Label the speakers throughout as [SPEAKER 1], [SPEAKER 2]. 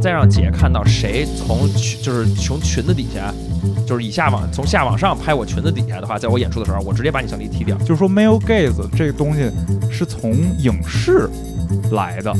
[SPEAKER 1] 再让姐看到谁从裙就是从裙子底下，就是以下往从下往上拍我裙子底下的话，在我演出的时候，我直接把你相机踢掉。
[SPEAKER 2] 就是说 male gaze 这个东西是从影视来的。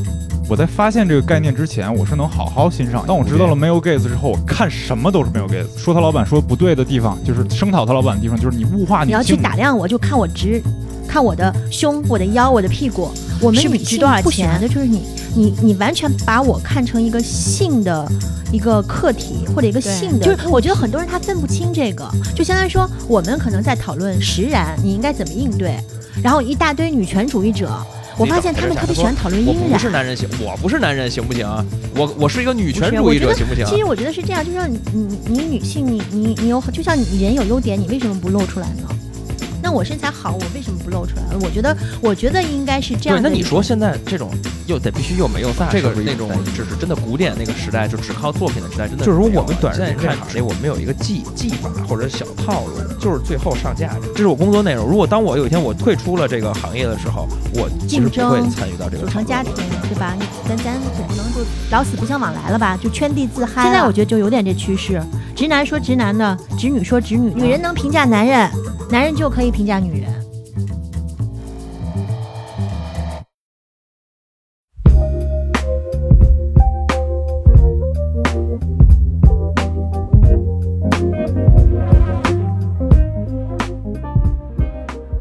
[SPEAKER 2] 我在发现这个概念之前，我是能好好欣赏。当我知道了 male gaze 之后，我看什么都是 male gaze。说他老板说不对的地方，就是声讨他老板的地方，就是你物化女性。
[SPEAKER 3] 你要去打量我，就看我直，看我的胸、我的腰、我的屁股。我们女性不喜欢的就是你，你你完全把我看成一个性的一个客体或者一个性的，就是我觉得很多人他分不清这个，就相当于说我们可能在讨论实然你应该怎么应对，然后一大堆女权主义者，我发现他们特别喜欢讨论阴然。
[SPEAKER 1] 不是男人行，我不是男人行不行？我我是一个女权主义者行不行？
[SPEAKER 3] 其实我觉得是这样，就像你你你女性你你你有就像你人有优点，你为什么不露出来呢？那我身材好，我为什么不露出来？我觉得，我觉得应该是这样。
[SPEAKER 1] 对，那你说现在这种又得必须又没又飒，这个那种只是真的古典那个时代，就只靠作品的时代，真的
[SPEAKER 2] 就是说我们短
[SPEAKER 1] 视频看这我们没有一个技技法或者小套路，就是最后上架，这是我工作内容。如果当我有一天我退出了这个行业的时候，我
[SPEAKER 3] 竞争
[SPEAKER 1] 会参与到这个
[SPEAKER 3] 组成家庭，对吧？咱咱总不能就老死不相往来了吧？就圈地自嗨。现在我觉得就有点这趋势，直男说直男的，直女说直女，女人能评价男人，男人就可以评价女人。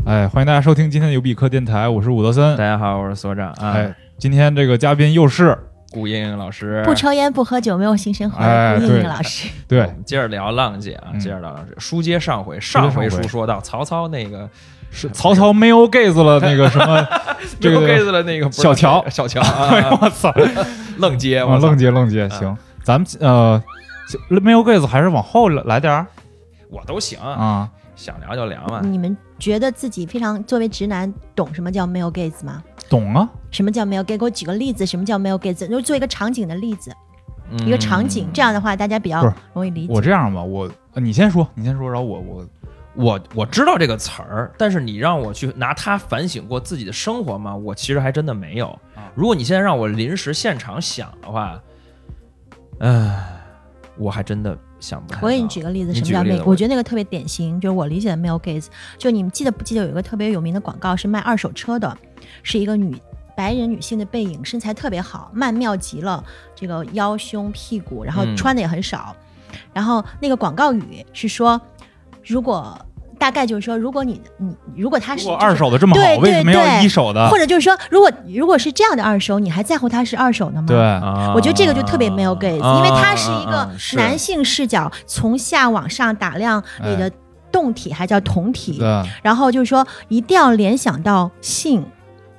[SPEAKER 2] 哎，欢迎大家收听今天的有比克电台，我是伍德森。
[SPEAKER 1] 大家好，我是所长。
[SPEAKER 2] 哎，今天这个嘉宾又是
[SPEAKER 1] 顾莹莹老师。
[SPEAKER 3] 不抽烟不喝酒，没有性生活。顾莹莹老师。
[SPEAKER 2] 对，
[SPEAKER 1] 接着聊浪姐啊，接着聊浪姐。书接上回，上回书说到曹操那个
[SPEAKER 2] 是曹操没有 gaze 了，那个什么，没有
[SPEAKER 1] gaze 了那个
[SPEAKER 2] 小乔，
[SPEAKER 1] 小乔。
[SPEAKER 2] 我操，
[SPEAKER 1] 愣接，
[SPEAKER 2] 愣接，愣接。行，咱们呃没有 gaze 还是往后来点儿，
[SPEAKER 1] 我都行
[SPEAKER 2] 啊。
[SPEAKER 1] 想聊就聊嘛。
[SPEAKER 3] 你们觉得自己非常作为直男，懂什么叫 male gaze 吗？
[SPEAKER 2] 懂啊。
[SPEAKER 3] 什么叫 male gaze？给我举个例子，什么叫 male gaze？就做一个场景的例子，一个场景，这样的话大家比较容易理解。
[SPEAKER 2] 我这样吧，我你先说，你先说，然后我我
[SPEAKER 1] 我我知道这个词儿，但是你让我去拿它反省过自己的生活吗？我其实还真的没有。如果你现在让我临时现场想的话，唉，我还真的。想不
[SPEAKER 3] 我给你举个例子，什么叫 male？我觉得那个特别典型，就是我理解的 male gaze。就你们记得不记得有一个特别有名的广告，是卖二手车的，是一个女白人女性的背影，身材特别好，曼妙极了，这个腰胸屁股，然后穿的也很少。然后那个广告语是说，如果。大概就是说，如果你你如果他是
[SPEAKER 2] 二手的这么好，为什么要一手的？
[SPEAKER 3] 或者就是说，如果如果是这样的二手，你还在乎它是二手的吗？
[SPEAKER 2] 对，
[SPEAKER 3] 我觉得这个就特别没有 gaze，因为它是一个男性视角，从下往上打量你的动体，还叫同体，然后就是说一定要联想到性。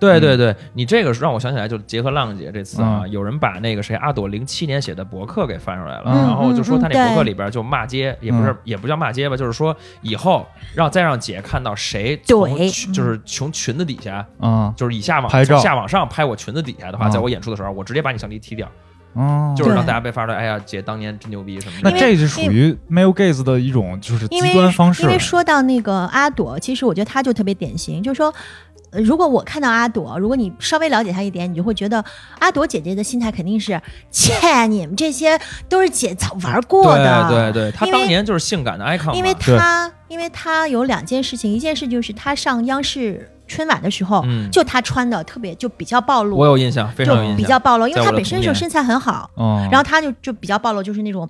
[SPEAKER 1] 对对对，你这个让我想起来，就结合浪姐这次啊，有人把那个谁阿朵零七年写的博客给翻出来了，然后就说他那博客里边就骂街，也不是也不叫骂街吧，就是说以后让再让姐看到谁从就是从裙子底下，嗯，就是以下往从下往上拍我裙子底下的话，在我演出的时候，我直接把你相机踢掉，哦，就是让大家被发出来，哎呀，姐当年真牛逼什么
[SPEAKER 2] 的。那这是属于 male gaze 的一种就是极端方式。
[SPEAKER 3] 因为说到那个阿朵，其实我觉得她就特别典型，就是说。如果我看到阿朵，如果你稍微了解她一点，你就会觉得阿朵姐姐的心态肯定是，切，你们这些都是姐早玩过
[SPEAKER 1] 的。对对对，她当年就是性感的 icon。
[SPEAKER 3] 因为她，因为她有两件事情，一件事就是她上央视春晚的时候，就她穿的特别就比较暴露。
[SPEAKER 1] 我有印象，非常有印象。
[SPEAKER 3] 比较暴露，因为她本身就身材很好，然后她就就比较暴露，就是那种，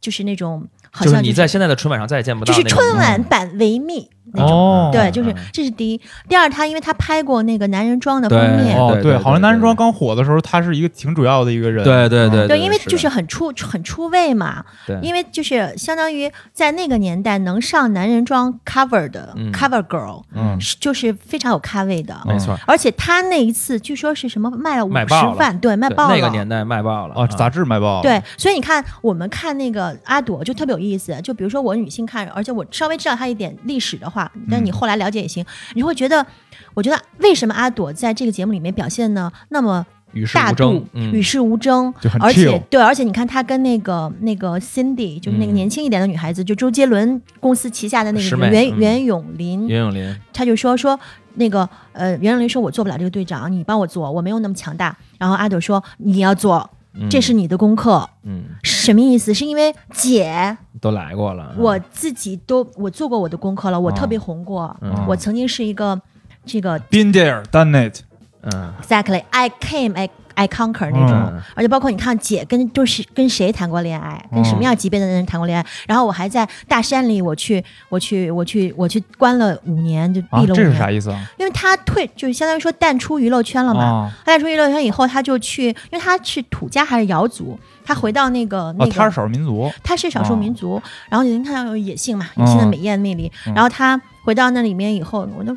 [SPEAKER 3] 就是那种。好
[SPEAKER 1] 像你在现在的春晚上再也见不到，
[SPEAKER 3] 就是春晚版维密那种，对，就是这是第一。第二，他因为他拍过那个男人装的封面，
[SPEAKER 2] 对，好像男人装刚火的时候，他是一个挺主要的一个人，
[SPEAKER 1] 对对对，
[SPEAKER 3] 对，因为就是很出很出位嘛，对，因为就是相当于在那个年代能上男人装 cover 的 cover girl，嗯，就是非常有咖位的，
[SPEAKER 1] 没错。
[SPEAKER 3] 而且他那一次据说是什么卖了五十万，对，卖爆
[SPEAKER 1] 了，那个年代卖爆了，啊，
[SPEAKER 2] 杂志卖爆了，
[SPEAKER 3] 对。所以你看，我们看那个阿朵就特别有意思，就比如说我女性看，而且我稍微知道她一点历史的话，但你后来了解也行，你会觉得，我觉得为什么阿朵在这个节目里面表现呢那么与世无争、与世无争，而且对，而且你看她跟那个那个 Cindy，就是那个年轻一点的女孩子，就周杰伦公司旗下的那个袁袁咏琳，
[SPEAKER 1] 袁咏琳，
[SPEAKER 3] 她就说说那个呃袁咏琳说我做不了这个队长，你帮我做，我没有那么强大。然后阿朵说你要做。
[SPEAKER 1] 嗯
[SPEAKER 3] 这是你的功课。
[SPEAKER 1] 嗯，
[SPEAKER 3] 什么意思？是因为姐，
[SPEAKER 1] 都来过了。
[SPEAKER 3] 我自己都我做过我的功课了，我特别红过。
[SPEAKER 1] 嗯
[SPEAKER 3] 我曾经是一个这个
[SPEAKER 2] Been there, done it。
[SPEAKER 1] 嗯
[SPEAKER 3] exactly I came I I conquer 那种，
[SPEAKER 1] 嗯
[SPEAKER 3] 而且包括你看姐跟就是跟谁谈过恋爱，跟什么样级别的人谈过恋爱，然后我还在大山里，我去我去我去我去关了五年，就
[SPEAKER 2] 啊
[SPEAKER 3] 闭了，五
[SPEAKER 2] 这。是啥意思啊？
[SPEAKER 3] 因为他退，就是相当于说淡出娱乐圈了嘛。淡出娱乐圈以后，他就去，因为他是土家还是瑶族，他回到那个那
[SPEAKER 2] 哦，
[SPEAKER 3] 个，
[SPEAKER 2] 他是少数民族。
[SPEAKER 3] 他是少数
[SPEAKER 2] 哦
[SPEAKER 3] 民族，然后你看到有野性嘛，野性的美艳魅力。
[SPEAKER 2] 嗯
[SPEAKER 3] 然后他回到那里面以后，我那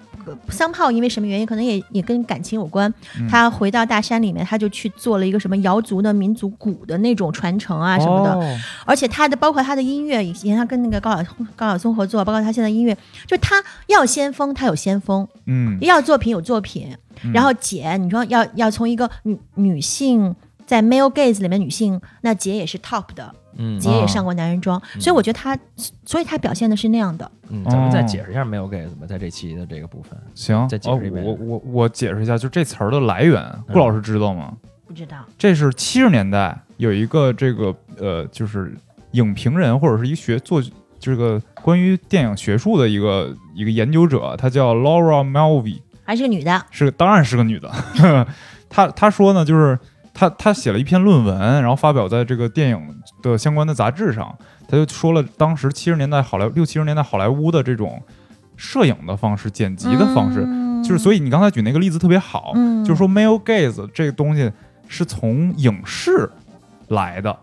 [SPEAKER 3] 桑炮因为什么原因，可能也也跟感情有关。
[SPEAKER 2] 嗯
[SPEAKER 3] 他回到大山里面，他就去做了一个什么瑶族的民族鼓的那种传承啊什么的。
[SPEAKER 2] 哦
[SPEAKER 3] 而且他的包括他的音乐，以前他跟那个高晓高晓松合作，包括他现在音乐，就他要先锋，他有先锋；
[SPEAKER 2] 嗯，
[SPEAKER 3] 要作品有作品。
[SPEAKER 2] 嗯
[SPEAKER 3] 然后姐，你说要要从一个女女性在 male gaze 里面女性，那姐也是 top 的，
[SPEAKER 1] 嗯
[SPEAKER 3] 姐也上过男人装，所以我觉得她，所以她表现的是那样的。
[SPEAKER 1] 嗯，咱们再
[SPEAKER 2] 哦
[SPEAKER 1] 解释一下 male gaze 吧，在这期的这个部分。
[SPEAKER 2] 行，哦
[SPEAKER 1] 再解释一遍
[SPEAKER 2] 我我我解释一下，就这词儿的来源，顾老师知道吗？
[SPEAKER 3] 不知道，
[SPEAKER 2] 这是七十年代有一个这个呃，就是影评人或者是一个学做这个关于电影学术的一个一个研究者，他叫 Laura Mulvey，
[SPEAKER 3] 还是个女的，
[SPEAKER 2] 是当然是个女的。她她说呢，就是她她写了一篇论文，然后发表在这个电影的相关的杂志上，他就说了当时七十年代好莱六七十年代好莱坞的这种摄影的方式、剪辑的方式，
[SPEAKER 3] 嗯
[SPEAKER 2] 就是所以你刚才举那个例子特别好，
[SPEAKER 3] 嗯
[SPEAKER 2] 就是说 male gaze 这个东西是从影视来的，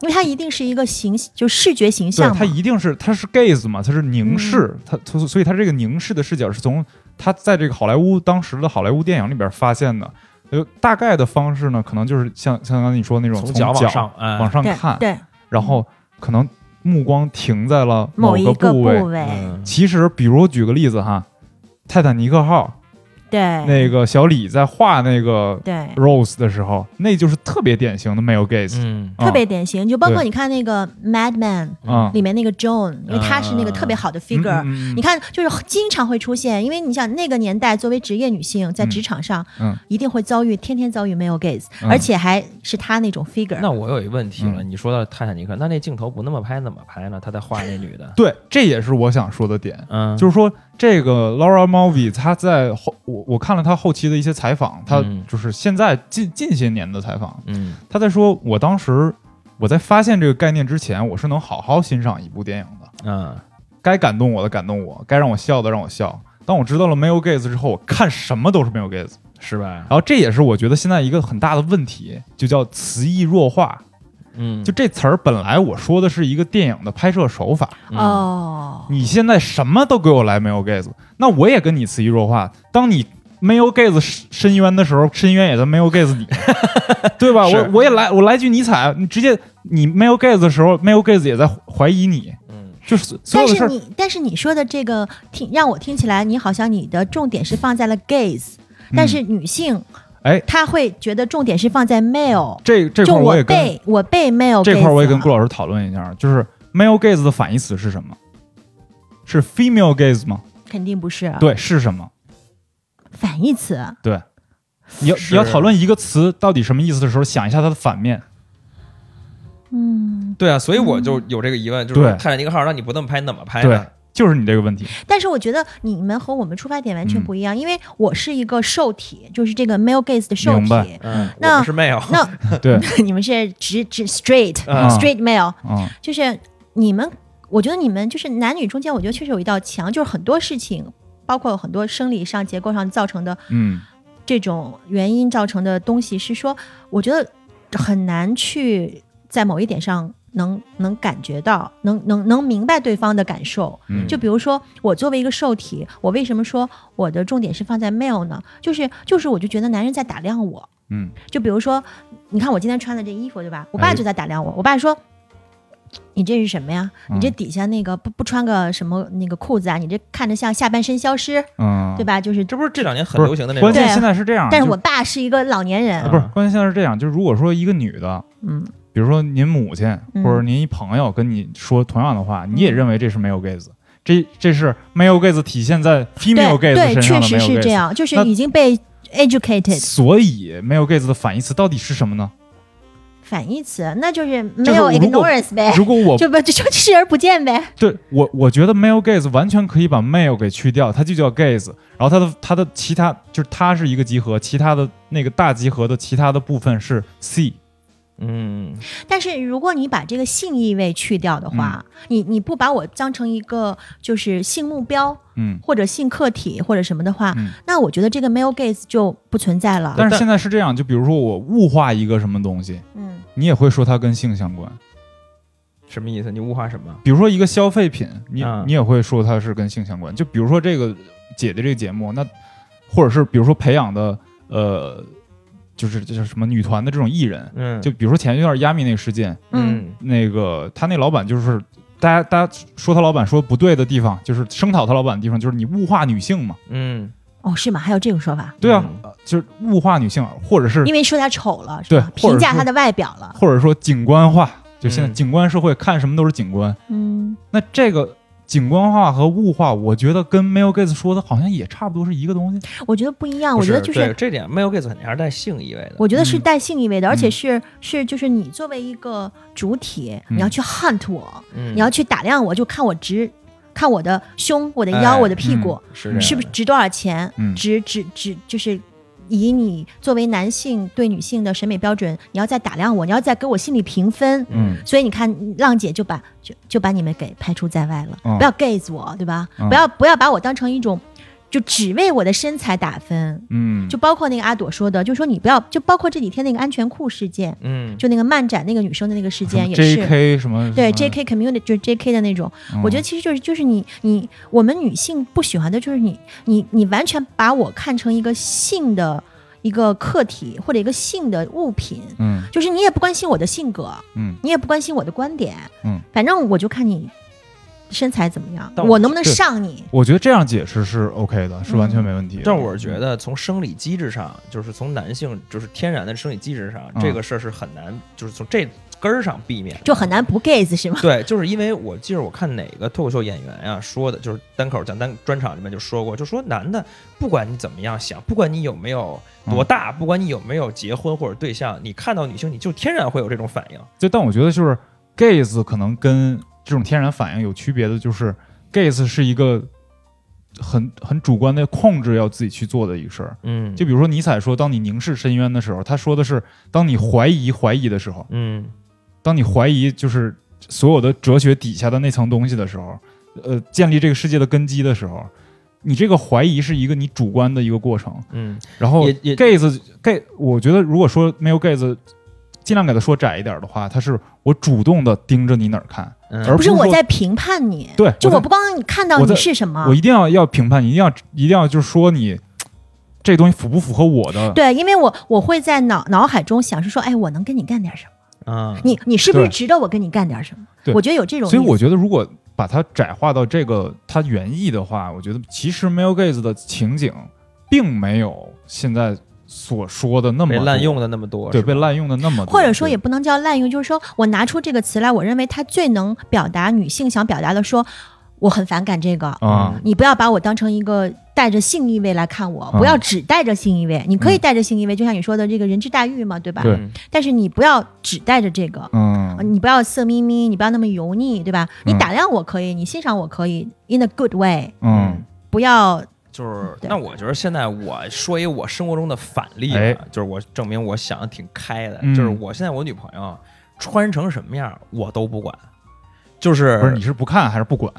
[SPEAKER 3] 因为它一定是一个形，就视觉形，象嘛
[SPEAKER 2] 它。一定是它是 gaze 嘛，它是凝视，它它所以它这个凝视的视角是从它在这个好莱坞当时的好莱坞电影里边发现的。呃，大概的方式呢，可能就是像像刚才你说那种
[SPEAKER 1] 从
[SPEAKER 2] 脚
[SPEAKER 1] 脚往上，哎
[SPEAKER 2] 往上看，
[SPEAKER 3] 对，
[SPEAKER 2] 然后可能目光停在了
[SPEAKER 3] 某
[SPEAKER 2] 个部
[SPEAKER 3] 个部位，
[SPEAKER 1] 嗯。
[SPEAKER 2] 其实，比如举个例子哈，泰坦尼克号
[SPEAKER 3] 对，
[SPEAKER 2] 那个小李在画那个
[SPEAKER 3] 对
[SPEAKER 2] ，Rose 的时候，那就是特别典型的 male gaze，
[SPEAKER 3] 特别典型。就包括你看那个 Mad Men
[SPEAKER 2] 啊，
[SPEAKER 3] 里面那个 John，因为他是那个特别好的 figure。
[SPEAKER 2] 嗯嗯嗯。
[SPEAKER 3] 你看，就是经常会出现，因为你想那个年代，作为职业女性在职场上，
[SPEAKER 2] 嗯。
[SPEAKER 3] 一定会遭遇，天天遭遇 male gaze，、
[SPEAKER 2] 嗯。
[SPEAKER 3] 而且还是他那种 figure。
[SPEAKER 1] 那我有一问题了，
[SPEAKER 2] 嗯。
[SPEAKER 1] 你说到泰坦尼克，那那镜头不那么拍怎么拍呢？他在画那女的，
[SPEAKER 2] 对，这也是我想说的点，
[SPEAKER 1] 嗯，
[SPEAKER 2] 就是说这个 Laura Mulvey 她在后我我看了她后期的一些采访，她
[SPEAKER 1] 嗯
[SPEAKER 2] 就是现在近近些年的采访，
[SPEAKER 1] 嗯
[SPEAKER 2] 她在说，我当时我在发现这个概念之前，我是能好好欣赏一部电影的，
[SPEAKER 1] 嗯
[SPEAKER 2] 该感动我的感动我，该让我笑的让我笑。当我知道了 male gaze 之后，我看什么都是 male gaze。
[SPEAKER 1] 是吧？
[SPEAKER 2] 然后这也是我觉得现在一个很大的问题，就叫词义弱化。
[SPEAKER 1] 嗯，
[SPEAKER 2] 就这词儿本来我说的是一个电影的拍摄手法，
[SPEAKER 1] 嗯
[SPEAKER 3] 哦，
[SPEAKER 2] 你现在什么都给我来 male gaze，那我也跟你词义弱化。当你 male gaze 深深渊的时候，深渊也在 male gaze 你，对吧？我我也来我来句尼采，你直接你 male gaze 的时候，male gaze 也在怀疑你，
[SPEAKER 1] 嗯
[SPEAKER 2] 就是。
[SPEAKER 3] 但是你，但是你说的这个听让我听起来，你好像你的重点是放在了 gaze，、但是女性，
[SPEAKER 2] 哎，
[SPEAKER 3] 他会觉得重点是放在 male，
[SPEAKER 2] 这这
[SPEAKER 3] 就
[SPEAKER 2] 块儿我也跟
[SPEAKER 3] 被我被 male
[SPEAKER 2] 这块儿我也跟顾
[SPEAKER 3] 老
[SPEAKER 2] 老师讨论一下，就是 male gaze 的反义词是什么？是 female gaze 吗？
[SPEAKER 3] 肯定不是
[SPEAKER 2] 对，是什么？
[SPEAKER 3] 反义词，
[SPEAKER 2] 对，你要你要讨论一个词到底什么意思的时候，想一下它的反面。
[SPEAKER 3] 嗯，
[SPEAKER 1] 对啊，所以我就有这个疑问，就是
[SPEAKER 2] 对
[SPEAKER 1] 泰坦尼克号，让你不那么拍，你怎么拍
[SPEAKER 2] 对
[SPEAKER 1] 呢？，
[SPEAKER 2] 就是你这个问题。
[SPEAKER 3] 但是我觉得你们和我们出发点完全
[SPEAKER 2] 嗯。
[SPEAKER 3] 不一样，因为我是一个受体，就是这个 male gaze 的受
[SPEAKER 2] 明白。
[SPEAKER 3] 体，
[SPEAKER 1] 嗯，
[SPEAKER 3] 那
[SPEAKER 1] 我们是没有，
[SPEAKER 3] 那
[SPEAKER 2] 对，
[SPEAKER 3] 你们是直直 straight、
[SPEAKER 1] 嗯
[SPEAKER 3] straight male，
[SPEAKER 2] 嗯
[SPEAKER 3] 就是你们，我觉得你们就是男女中间，我觉得确实有一道墙，就是很多事情，包括很多生理上、结构上造成的
[SPEAKER 2] 嗯。
[SPEAKER 3] 这种原因造成的东西，是说，我觉得很难去在某一点上能能感觉到，能能能明白对方的感受。
[SPEAKER 2] 嗯，
[SPEAKER 3] 就比如说，我作为一个受体，我为什么说我的重点是放在 male 呢？就是就是，我就觉得男人在打量我。
[SPEAKER 2] 嗯
[SPEAKER 3] 就比如说，你看我今天穿的这衣服，对吧？我爸
[SPEAKER 2] 哎
[SPEAKER 3] 就在打量我，我爸说。你这是什么呀？你这
[SPEAKER 2] 嗯
[SPEAKER 3] 底下那个不不穿个什么那个裤子啊？你这看着像下半身消失，
[SPEAKER 2] 嗯，
[SPEAKER 3] 对吧？就是
[SPEAKER 1] 这不是这两年很流行的那种
[SPEAKER 2] 关键现在是这样，
[SPEAKER 3] 但是我爸是一个老年人
[SPEAKER 2] 啊，不是关键现在是这样，就是如果说一个女的，
[SPEAKER 3] 嗯，
[SPEAKER 2] 比如说您母亲
[SPEAKER 3] 嗯
[SPEAKER 2] 或者您一朋友跟你说同样的话，你也认为这是 male gaze，这这是 male gaze 体现在 female gaze
[SPEAKER 3] 对，
[SPEAKER 2] 身上的
[SPEAKER 3] 确实
[SPEAKER 2] male
[SPEAKER 3] 是这。样，就是已经被 educated
[SPEAKER 2] 所以 male gaze 的反义词到底是什么呢？
[SPEAKER 3] 反义词，那就是没有
[SPEAKER 2] 如果
[SPEAKER 3] ignorance 呗，
[SPEAKER 2] 如果我
[SPEAKER 3] 就不就就视而不见呗。
[SPEAKER 2] 对我，我觉得 male gaze 完全可以把 male 给去掉，它就叫 gaze，然后它的它的其他就是它是一个集合，其他的那个大集合的其他的部分是 see。
[SPEAKER 1] 嗯，
[SPEAKER 3] 但是如果你把这个性意味去掉的话，你你不把我当成一个就是性目标
[SPEAKER 2] 嗯，
[SPEAKER 3] 或者性客体或者什么的话，
[SPEAKER 2] 嗯
[SPEAKER 3] 那我觉得这个 male gaze 就不存在了。
[SPEAKER 2] 但是现在是这样，就比如说我物化一个什么东西，
[SPEAKER 3] 嗯，
[SPEAKER 2] 你也会说它跟性相关。
[SPEAKER 1] 什么意思？你物化什么？
[SPEAKER 2] 比如说一个消费品，你、
[SPEAKER 1] 啊
[SPEAKER 2] 你也会说它是跟性相关。就比如说这个姐姐这个节目，那或者是比如说培养的呃，就是就是什么女团的这种艺人，
[SPEAKER 1] 嗯，
[SPEAKER 2] 就比如说前一段亚米那个事件，
[SPEAKER 1] 嗯
[SPEAKER 2] 那个他那老板就是大家大家说他老板说不对的地方，就是声讨他老板的地方，就是你物化女性嘛。
[SPEAKER 1] 嗯
[SPEAKER 3] 哦，是吗？还有这种说法？
[SPEAKER 2] 对啊，就是物化女性，或者是
[SPEAKER 3] 因为说他丑了，是
[SPEAKER 2] 对
[SPEAKER 3] 评价他的外表了。
[SPEAKER 2] 或者说景观化，就现在
[SPEAKER 1] 嗯
[SPEAKER 2] 景观社会看什么都是景观。
[SPEAKER 3] 嗯，
[SPEAKER 2] 那这个景观化和物化，我觉得跟 Male Gates 说的好像也差不多是一个东西。
[SPEAKER 3] 我觉得不一样。我觉得就是，
[SPEAKER 1] 对这点 male gaze 肯定还是带性意味的。
[SPEAKER 3] 我觉得是
[SPEAKER 2] 嗯
[SPEAKER 3] 带性意味的，而且
[SPEAKER 2] 嗯
[SPEAKER 3] 是是就是你作为一个主体，
[SPEAKER 2] 嗯
[SPEAKER 3] 你要去 hunt 我，
[SPEAKER 1] 嗯
[SPEAKER 3] 你要去打量我，就看我值，看我的胸、我的腰、
[SPEAKER 1] 哎
[SPEAKER 3] 我的屁股。
[SPEAKER 1] 是
[SPEAKER 3] 不是值多少钱？
[SPEAKER 2] 嗯
[SPEAKER 3] 值值值就是以你作为男性对女性的审美标准，你要再打量我，你要再给我心理评分。
[SPEAKER 1] 嗯
[SPEAKER 3] 所以你看，浪姐就把就就把你们给排除在外了，
[SPEAKER 2] 嗯
[SPEAKER 3] 不要 gaze 我，对吧？
[SPEAKER 2] 嗯
[SPEAKER 3] 不要不要把我当成一种。就只为我的身材打分，
[SPEAKER 2] 嗯，
[SPEAKER 3] 就包括那个阿朵说的，就说你不要，就包括这几天那个安全裤事件，
[SPEAKER 1] 嗯，
[SPEAKER 3] 就那个漫展那个女生的那个事件 也是
[SPEAKER 2] ，J.K. 什么
[SPEAKER 3] 对
[SPEAKER 2] 什么。
[SPEAKER 3] J.K. community 就是 J.K. 的那种，
[SPEAKER 2] 嗯。
[SPEAKER 3] 我觉得其实就是就是你你我们女性不喜欢的就是你你你完全把我看成一个性的一个客体或者一个性的物品，
[SPEAKER 2] 嗯。
[SPEAKER 3] 就是你也不关心我的性格，
[SPEAKER 2] 嗯。
[SPEAKER 3] 你也不关心我的观点，
[SPEAKER 2] 嗯，
[SPEAKER 3] 反正我就看你身材怎么样，
[SPEAKER 1] 但我
[SPEAKER 3] 我能不能上你？
[SPEAKER 2] 我觉得这样解释是 OK 的，是完全没问题的。
[SPEAKER 1] 但我是觉得从生理机制上，就是从男性就是天然的生理机制上，
[SPEAKER 2] 嗯
[SPEAKER 1] 这个事儿是很难，就是从这根儿上避免的，
[SPEAKER 3] 就很难不 gaze 是吗？
[SPEAKER 1] 对，就是因为我记得我看哪个脱口秀演员呀、说的，就是单口讲单专场里面就说过，就说男的不管你怎么样想，不管你有没有多大，不管你有没有结婚或者对象，你看到女性你就天然会有这种反应。
[SPEAKER 2] 就但我觉得就是 gaze 可能跟这种天然反应有区别的，就是 gaze 是一个很很主观的控制要自己去做的一个事儿。
[SPEAKER 1] 嗯
[SPEAKER 2] 就比如说尼采说，当你凝视深渊的时候，他说的是当你怀疑怀疑的时候，
[SPEAKER 1] 嗯
[SPEAKER 2] 当你怀疑就是所有的哲学底下的那层东西的时候，呃，建立这个世界的根基的时候，你这个怀疑是一个你主观的一个过程。
[SPEAKER 1] 嗯
[SPEAKER 2] 然后 gaze gaze，我觉得如果说没有 gaze，尽量给他说窄一点的话，他是我主动的盯着你哪儿看，
[SPEAKER 1] 嗯
[SPEAKER 2] 而是
[SPEAKER 3] 不是我在评判你，
[SPEAKER 2] 对，
[SPEAKER 3] 就我不光你看到你是什么
[SPEAKER 2] 我，一定要要评判你，一定要一定要就是说你这东西符不符合我的。
[SPEAKER 3] 对，因为我我会在脑脑海中想是说，哎，我能跟你干点什么？
[SPEAKER 1] 啊，
[SPEAKER 3] 你你是不是值得我跟你干点什么？
[SPEAKER 2] 对
[SPEAKER 3] 我觉得有这种，
[SPEAKER 2] 所以我觉得，如果把它窄化到这个它原意的话，我觉得其实 male gaze 的情景并没有现在所说的那么
[SPEAKER 1] 被滥用，的那么多，
[SPEAKER 2] 对，被滥用的那么多，
[SPEAKER 3] 或者说也不能叫滥用，就是说我拿出这个词来，我认为它最能表达女性想表达的说，我很反感这个。
[SPEAKER 2] 啊，
[SPEAKER 3] 你不要把我当成一个带着性意味来看我，
[SPEAKER 2] 嗯
[SPEAKER 3] 不要只带着性意味。你可以带着性意味，就像你说的这个人之大欲嘛，对吧？
[SPEAKER 2] 对。
[SPEAKER 1] 嗯
[SPEAKER 3] 但是你不要只带着这个，
[SPEAKER 2] 嗯，
[SPEAKER 3] 你不要色眯眯，你不要那么油腻，对吧？你
[SPEAKER 2] 嗯
[SPEAKER 3] 打量我可以，你欣赏我可以，in a good way，
[SPEAKER 2] 嗯。
[SPEAKER 3] 不要
[SPEAKER 1] 就是，那我觉得现在我说一个我生活中的反例吧，
[SPEAKER 2] 哎
[SPEAKER 1] 就是我证明我想的挺开的，
[SPEAKER 2] 嗯
[SPEAKER 1] 就是我现在我女朋友穿成什么样我都不管，就是
[SPEAKER 2] 不是你是不看还是不管？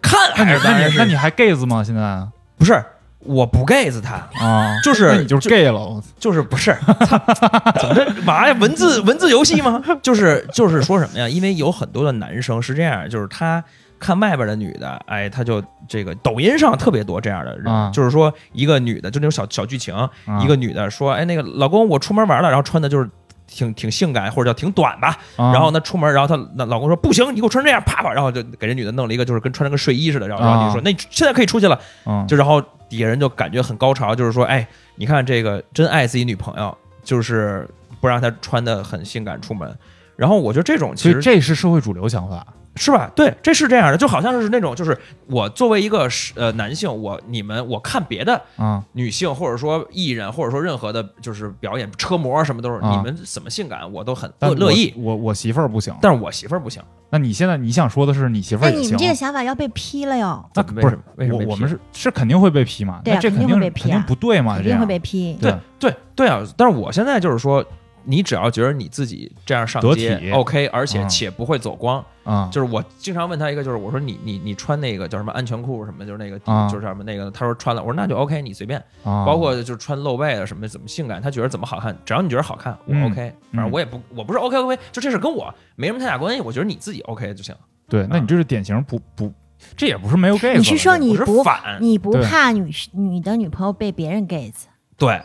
[SPEAKER 1] 看
[SPEAKER 2] 那你那
[SPEAKER 1] 还是
[SPEAKER 2] 那你还 gaze 吗？现在
[SPEAKER 1] 不是我不 gaze 他，
[SPEAKER 2] 啊，
[SPEAKER 1] 就是
[SPEAKER 2] 那你就是 gay 了，我
[SPEAKER 1] 就是不是操 怎么这嘛呀？文字文字游戏吗？就是就是说什么呀？因为有很多的男生是这样，就是他看外边的女的，哎，他就这个抖音上特别多这样的人，
[SPEAKER 2] 啊
[SPEAKER 1] 就是说一个女的，就那种小小剧情，
[SPEAKER 2] 啊
[SPEAKER 1] 一个女的说，哎，那个老公我出门玩了，然后穿的就是。挺挺性感，或者叫挺短吧。
[SPEAKER 2] 啊
[SPEAKER 1] 然后呢，出门，然后她那老公说不行，你给我穿成这样，啪啪，然后就给这女的弄了一个，就是跟穿着个睡衣似的。然后然后女说，
[SPEAKER 2] 啊
[SPEAKER 1] 那现在可以出去了。
[SPEAKER 2] 嗯
[SPEAKER 1] 就然后底下人就感觉很高潮，就是说，哎，你看这个真爱自己女朋友，就是不让她穿的很性感出门。然后我觉得这种其实
[SPEAKER 2] 这是社会主流想法。
[SPEAKER 1] 是吧？对，这是这样的，就好像是那种，就是我作为一个是呃男性，我你们我看别的
[SPEAKER 2] 啊
[SPEAKER 1] 女性或者说艺人或者说任何的，就是表演车模什么都是，
[SPEAKER 2] 啊
[SPEAKER 1] 你们怎么性感我都很乐乐意，
[SPEAKER 2] 我我媳妇儿不行。
[SPEAKER 1] 但是我媳妇儿不行。
[SPEAKER 2] 那你现在你想说的是你媳妇儿
[SPEAKER 3] 那
[SPEAKER 2] 也行？
[SPEAKER 3] 你们这个想法要被批了哟，
[SPEAKER 2] 那不是
[SPEAKER 1] 为什么
[SPEAKER 2] 我我们是是肯定会被批嘛？
[SPEAKER 3] 对
[SPEAKER 2] 这
[SPEAKER 3] 肯定
[SPEAKER 2] 定
[SPEAKER 3] 会被批啊
[SPEAKER 2] 肯定不对嘛？这样
[SPEAKER 3] 肯定会被批。
[SPEAKER 2] 对
[SPEAKER 1] 对对啊，但是我现在就是说，你只要觉得你自己这样上街 OK，而且
[SPEAKER 2] 嗯。
[SPEAKER 1] 且不会走光，
[SPEAKER 2] 啊，
[SPEAKER 1] 就是我经常问他一个，就是我说你你你穿那个叫什么安全裤什么，就是那个就是什么那个，他说穿了，我说那就 OK，你随便，
[SPEAKER 2] 啊
[SPEAKER 1] 包括就是穿露背的什么怎么性感，他觉得怎么好看，只要你觉得好看，我
[SPEAKER 2] 嗯。
[SPEAKER 1] OK，反正我也不我不是 OK OK，就这事跟我没什么太大关系，我觉得你自己 OK 就行。
[SPEAKER 2] 对，那你这是典型不不，这也不是没有 gay。
[SPEAKER 3] 你是说你
[SPEAKER 1] 是
[SPEAKER 3] 不
[SPEAKER 1] 反
[SPEAKER 3] 你不怕女女的女朋友被别人 gays，
[SPEAKER 1] 对，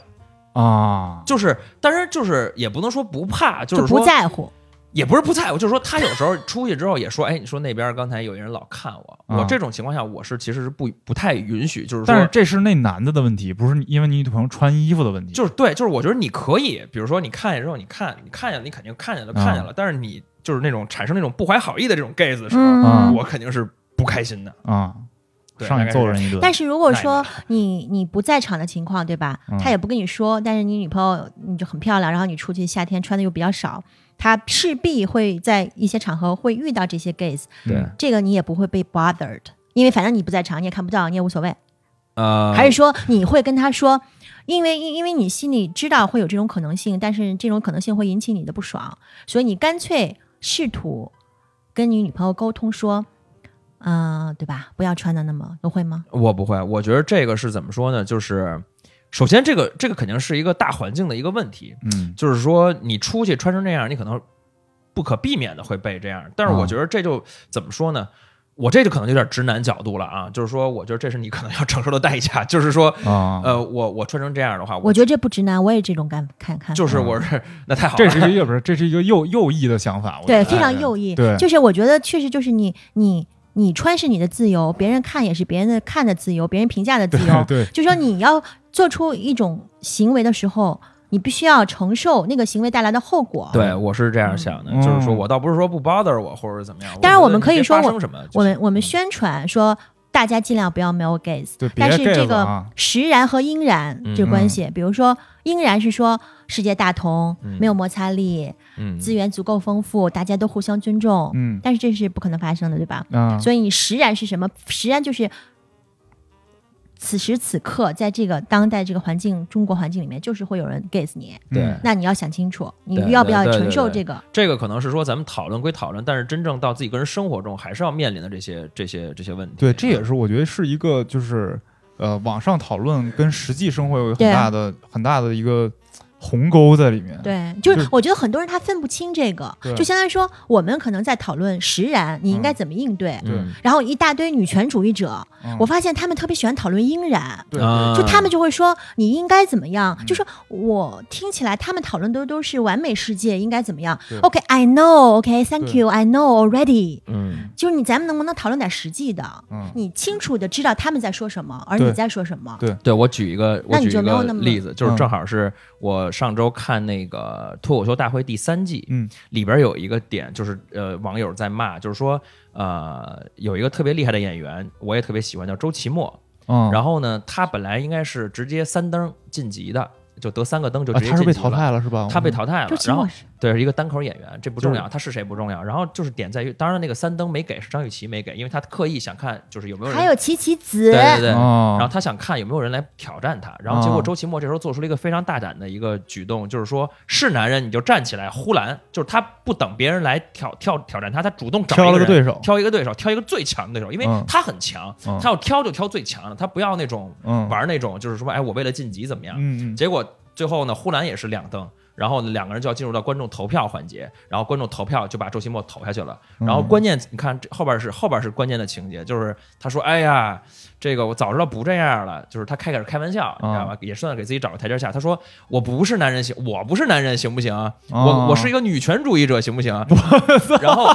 [SPEAKER 2] 啊？
[SPEAKER 1] 就是但是就是也不能说不怕，就是
[SPEAKER 3] 不
[SPEAKER 1] 说
[SPEAKER 3] 在乎？
[SPEAKER 1] 也不是不在乎，就是说他有时候出去之后也说，哎，你说那边刚才有一人老看我，
[SPEAKER 2] 啊
[SPEAKER 1] 我这种情况下我是其实是不不太允许，就是说
[SPEAKER 2] 但是。这是那男的的问题，不是因为你女朋友穿衣服的问题。
[SPEAKER 1] 就是对，就是我觉得你可以，比如说你看见之后，你看你看见了，你肯定看见了，看见了，但是你就是那种产生那种不怀好意的这种 gays 的时候，我肯定是不开心的。
[SPEAKER 2] 啊，
[SPEAKER 1] 对
[SPEAKER 2] 上去揍人一顿。
[SPEAKER 3] 但是如果说你你不在场的情况，对吧？
[SPEAKER 2] 嗯
[SPEAKER 3] 他也不跟你说，但是你女朋友你就很漂亮，然后你出去夏天穿的又比较少，他势必会在一些场合会遇到这些 gays，
[SPEAKER 1] 对，
[SPEAKER 3] 这个你也不会被 bothered，因为反正你不在场，你也看不到，你也无所谓。
[SPEAKER 1] 呃，
[SPEAKER 3] 还是说你会跟他说，因为因因为你心里知道会有这种可能性，但是这种可能性会引起你的不爽，所以你干脆试图跟你女朋友沟通说，嗯、对吧？不要穿的那么都会吗？
[SPEAKER 1] 我不会，我觉得这个是怎么说呢？就是首先这个这个肯定是一个大环境的一个问题，
[SPEAKER 2] 嗯
[SPEAKER 1] 就是说你出去穿成这样，你可能不可避免的会被这样。但是我
[SPEAKER 2] 啊
[SPEAKER 1] 觉得这就怎么说呢？我这就可能有点直男角度了啊，就是说，我觉得这是你可能要承受的代价，就是说，
[SPEAKER 2] 啊，
[SPEAKER 1] 呃，我我穿成这样的话，
[SPEAKER 3] 我觉得这不直男，我也这种感看看。
[SPEAKER 1] 就是我是那太好了，
[SPEAKER 2] 这是一个 不是，这是一个右右翼的想法。我
[SPEAKER 3] 对非常右翼，
[SPEAKER 2] 对
[SPEAKER 3] 就是我觉得确实就是你你你穿是你的自由，别人看也是别人的看的自由，别人评价的自由，
[SPEAKER 2] 对
[SPEAKER 3] 就说你要做出一种行为的时候，你必须要承受那个行为带来的后果。
[SPEAKER 1] 对，我是这样想的，
[SPEAKER 2] 嗯。
[SPEAKER 1] 就是说我倒不是说不 bother 我或者怎么样，
[SPEAKER 3] 当然我们可以说我我们我们宣传说大家尽量不要 male gaze，
[SPEAKER 2] 对，别
[SPEAKER 3] 但是这个实然和应然这个关系，比如说应然是说世界大同，
[SPEAKER 1] 嗯。
[SPEAKER 3] 没有摩擦力，
[SPEAKER 1] 嗯，
[SPEAKER 3] 资源足够丰富，大家都互相尊重，
[SPEAKER 2] 嗯。
[SPEAKER 3] 但是这是不可能发生的，对吧？
[SPEAKER 2] 啊，
[SPEAKER 3] 所以你实然是什么？实然就是此时此刻，在这个当代这个环境，中国环境里面，就是会有人 gaze 你。
[SPEAKER 2] 嗯
[SPEAKER 1] 对
[SPEAKER 3] 那你要想清楚，你要不要承受这个？
[SPEAKER 1] 这个可能是说咱们讨论归讨论，但是真正到自己个人生活中，还是要面临的这些这些这些问题。
[SPEAKER 2] 对，这也是我觉得是一个就是呃，网上讨论跟实际生活有很大的很大的一个鸿沟在里面。
[SPEAKER 3] 对，就是我觉得很多人他分不清这个，就相当于说我们可能在讨论实然，你应该
[SPEAKER 2] 嗯
[SPEAKER 3] 怎么应对。
[SPEAKER 1] 嗯，
[SPEAKER 3] 然后一大堆女权主义者，
[SPEAKER 2] 嗯
[SPEAKER 3] 我发现他们特别喜欢讨论应然，
[SPEAKER 2] 对
[SPEAKER 1] 啊
[SPEAKER 3] 就他们就会说你应该怎么样，
[SPEAKER 2] 嗯
[SPEAKER 3] 就说我听起来他们讨论的都是完美世界应该怎么样。OK，I know，OK，Thank
[SPEAKER 2] 对
[SPEAKER 3] you，I know already。
[SPEAKER 1] 嗯，
[SPEAKER 3] 就是你咱们能不能讨论点实际的？
[SPEAKER 2] 嗯
[SPEAKER 3] 你清楚的知道他们在说什么，而你在说什么。
[SPEAKER 2] 对
[SPEAKER 1] 对我举一个，我
[SPEAKER 3] 那你
[SPEAKER 1] 举一
[SPEAKER 3] 就没有那么
[SPEAKER 1] 个例子，就是
[SPEAKER 2] 嗯
[SPEAKER 1] 正好是我上周看那个脱口秀大会第三季，
[SPEAKER 2] 嗯
[SPEAKER 1] 里边有一个点，就是呃，网友在骂，就是说呃，有一个特别厉害的演员，我也特别喜欢，叫周奇墨。
[SPEAKER 2] 嗯，
[SPEAKER 1] 然后呢，他本来应该是直接三登晋级的，就得三个灯就
[SPEAKER 2] 啊
[SPEAKER 1] 直接晋级
[SPEAKER 2] 他是被淘汰了是吧？
[SPEAKER 1] 他被淘汰了然后对，是一个单口演员，这不重要，
[SPEAKER 2] 就
[SPEAKER 1] 他是谁不重要。然后就是点在于，当然那个三灯没给是张雨绮没给，因为他刻意想看就是有没有人
[SPEAKER 3] 还有琪琪子，
[SPEAKER 1] 对对对，
[SPEAKER 2] 哦。
[SPEAKER 1] 然后他想看有没有人来挑战他，然后结果
[SPEAKER 2] 哦
[SPEAKER 1] 周奇墨这时候做出了一个非常大胆的一个举动，就是说是男人你就站起来呼兰，就是他不等别人来挑挑挑战他，他主动找
[SPEAKER 2] 挑了
[SPEAKER 1] 一
[SPEAKER 2] 个对手。
[SPEAKER 1] 挑一个对手，挑一个最强的对手，因为
[SPEAKER 2] 嗯。
[SPEAKER 1] 他很强，
[SPEAKER 2] 嗯。
[SPEAKER 1] 他要挑就挑最强的，他不要那种
[SPEAKER 2] 嗯。
[SPEAKER 1] 玩那种就是说哎我为了晋级怎么样，结果最后呢，呼兰也是两灯，然后两个人就要进入到观众投票环节，然后观众投票就把周奇墨投下去了。
[SPEAKER 2] 嗯
[SPEAKER 1] 然后关键你看这后边是后边是关键的情节，就是他说：“哎呀，这个我早知道不这样了。”就是他开始开玩笑，你知道吧？也算给自己找个台阶下。他说：“我不是男人行，我不是男人行不行？
[SPEAKER 2] 哦
[SPEAKER 1] 我我是一个女权主义者行不行？”然后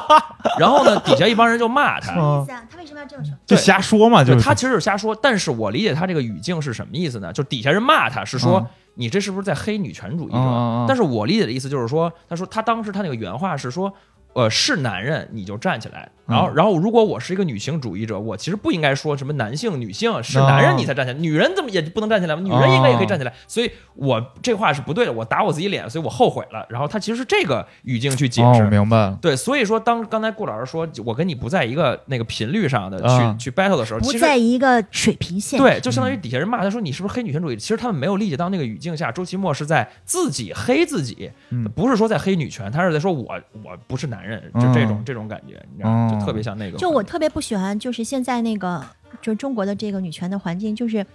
[SPEAKER 1] 然后呢，底下一帮人就骂他。
[SPEAKER 3] 什么意思啊？他为什么要这么说？
[SPEAKER 2] 就瞎说嘛，就是
[SPEAKER 1] 他其实是瞎说，但是我理解他这个语境是什么意思呢？就底下人骂他是说、
[SPEAKER 2] 嗯
[SPEAKER 1] 你这是不是在黑女权主义者？但是我理解的意思就是说，他说他当时他那个原话是说，呃，是男人你就站起来，然后，然后如果我是一个女性主义者，我其实不应该说什么男性、女性是男人你才站起来，女人怎么也不能站起来吗？女人应该也可以站起来，所以我这话是不对的，我打我自己脸，所以我后悔了。然后他其实是这个语境去解释，
[SPEAKER 2] 明白了。
[SPEAKER 1] 对，所以说当刚才顾老师说我跟你不在一个那个频率上的去去 battle 的时候，
[SPEAKER 3] 不在一个水平线，
[SPEAKER 1] 对，就相当于底下人骂他说你是不是黑女权主义？其实他们没有理解到那个语境下，周奇墨是在自己黑自己，不是说在黑女权，他是在说我我不是男人，就这种。这种感觉，你知道吗，就特别像那个。
[SPEAKER 3] 就我特别不喜欢，就是现在那个，就是中国的这个女权的环境，就是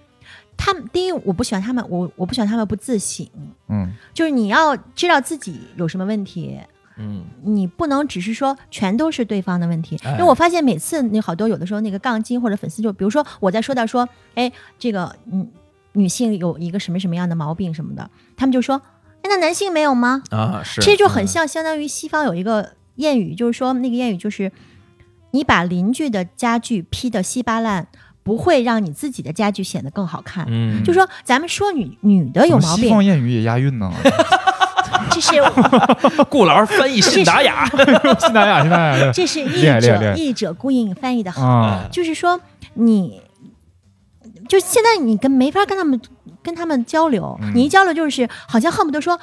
[SPEAKER 3] 他们第一，我不喜欢他们，我我不喜欢他们不自省。
[SPEAKER 2] 嗯，
[SPEAKER 3] 就是你要知道自己有什么问题，
[SPEAKER 1] 嗯，
[SPEAKER 3] 你不能只是说全都是对方的问题。因为我发现每次那好多有的时候那个杠精或者粉丝，就比如说我在说到说，哎，这个嗯女性有一个什么什么样的毛病什么的，他们就说，哎那男性没有吗？
[SPEAKER 1] 啊，是，
[SPEAKER 3] 其实就很像，相当于西方有一个。谚语就是说，那个谚语就是，你把邻居的家具劈得稀巴烂，不会让你自己的家具显得更好看。
[SPEAKER 1] 嗯，
[SPEAKER 3] 就说咱们说女女的有毛病，
[SPEAKER 2] 西方谚语也押韵呢。
[SPEAKER 3] 这 是
[SPEAKER 1] 顾老师翻译信达雅，
[SPEAKER 2] 信达雅，信达雅。
[SPEAKER 3] 这是译者译者顾影翻译的好，就是说你，就现在你跟没法跟他们跟他们交流，你一交流就是好像恨不得说，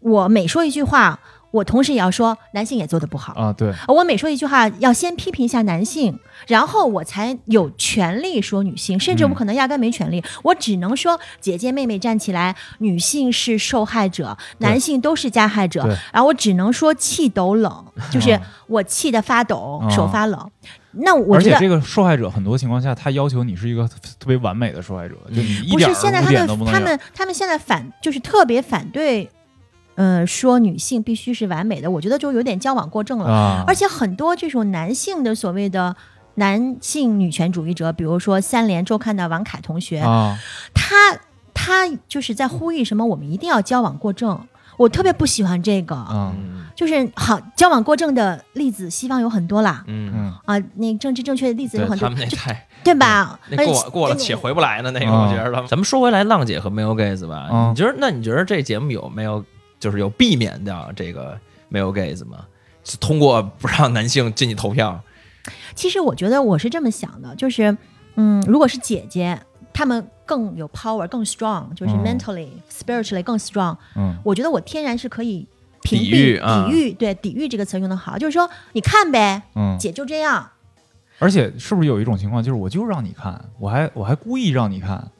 [SPEAKER 3] 我每说一句话。我同时也要说，男性也做的不好
[SPEAKER 2] 啊。对，
[SPEAKER 3] 我每说一句话，要先批评一下男性，然后我才有权利说女性，甚至我可能压根没权利，我只能说姐姐妹妹站起来，女性是受害者，男性都是加害者。然后我只能说气抖冷，就是我气得发抖，手发冷。那我
[SPEAKER 2] 而且这个受害者很多情况下，他要求你是一个特别完美的受害者，就你一点
[SPEAKER 3] 不是现在他们他们他们现在反就是特别反对。呃，说女性必须是完美的，我觉得就有点交往过正了。而且很多这种男性的所谓的男性女权主义者，比如说三联周刊的王凯同学，他他就是在呼吁什么，我们一定要交往过正。我特别不喜欢这个，就是好交往过正的例子，西方有很多啦。
[SPEAKER 1] 嗯
[SPEAKER 3] 啊，那政治正确的例子有很多，
[SPEAKER 1] 他们那太
[SPEAKER 3] 对吧？
[SPEAKER 1] 那过过了且回不来的那个，我觉得。咱们说回来，浪姐和 Male Gaze 吧，你觉得？那你觉得这节目有没有？就是有避免掉这个没有 gays 吗？通过不让男性进去投票。
[SPEAKER 3] 其实我觉得我是这么想的，就是嗯，如果是姐姐，她们更有 power，更 strong，就是 mentally、spiritually 更 strong。
[SPEAKER 2] 嗯，
[SPEAKER 3] 我觉得我天然是可以抵御，抵御。对，抵御这个词用的好，就是说你看呗，
[SPEAKER 2] 嗯，
[SPEAKER 3] 姐就这样。
[SPEAKER 2] 而且是不是有一种情况，就是我就让你看，我还我还故意让你看，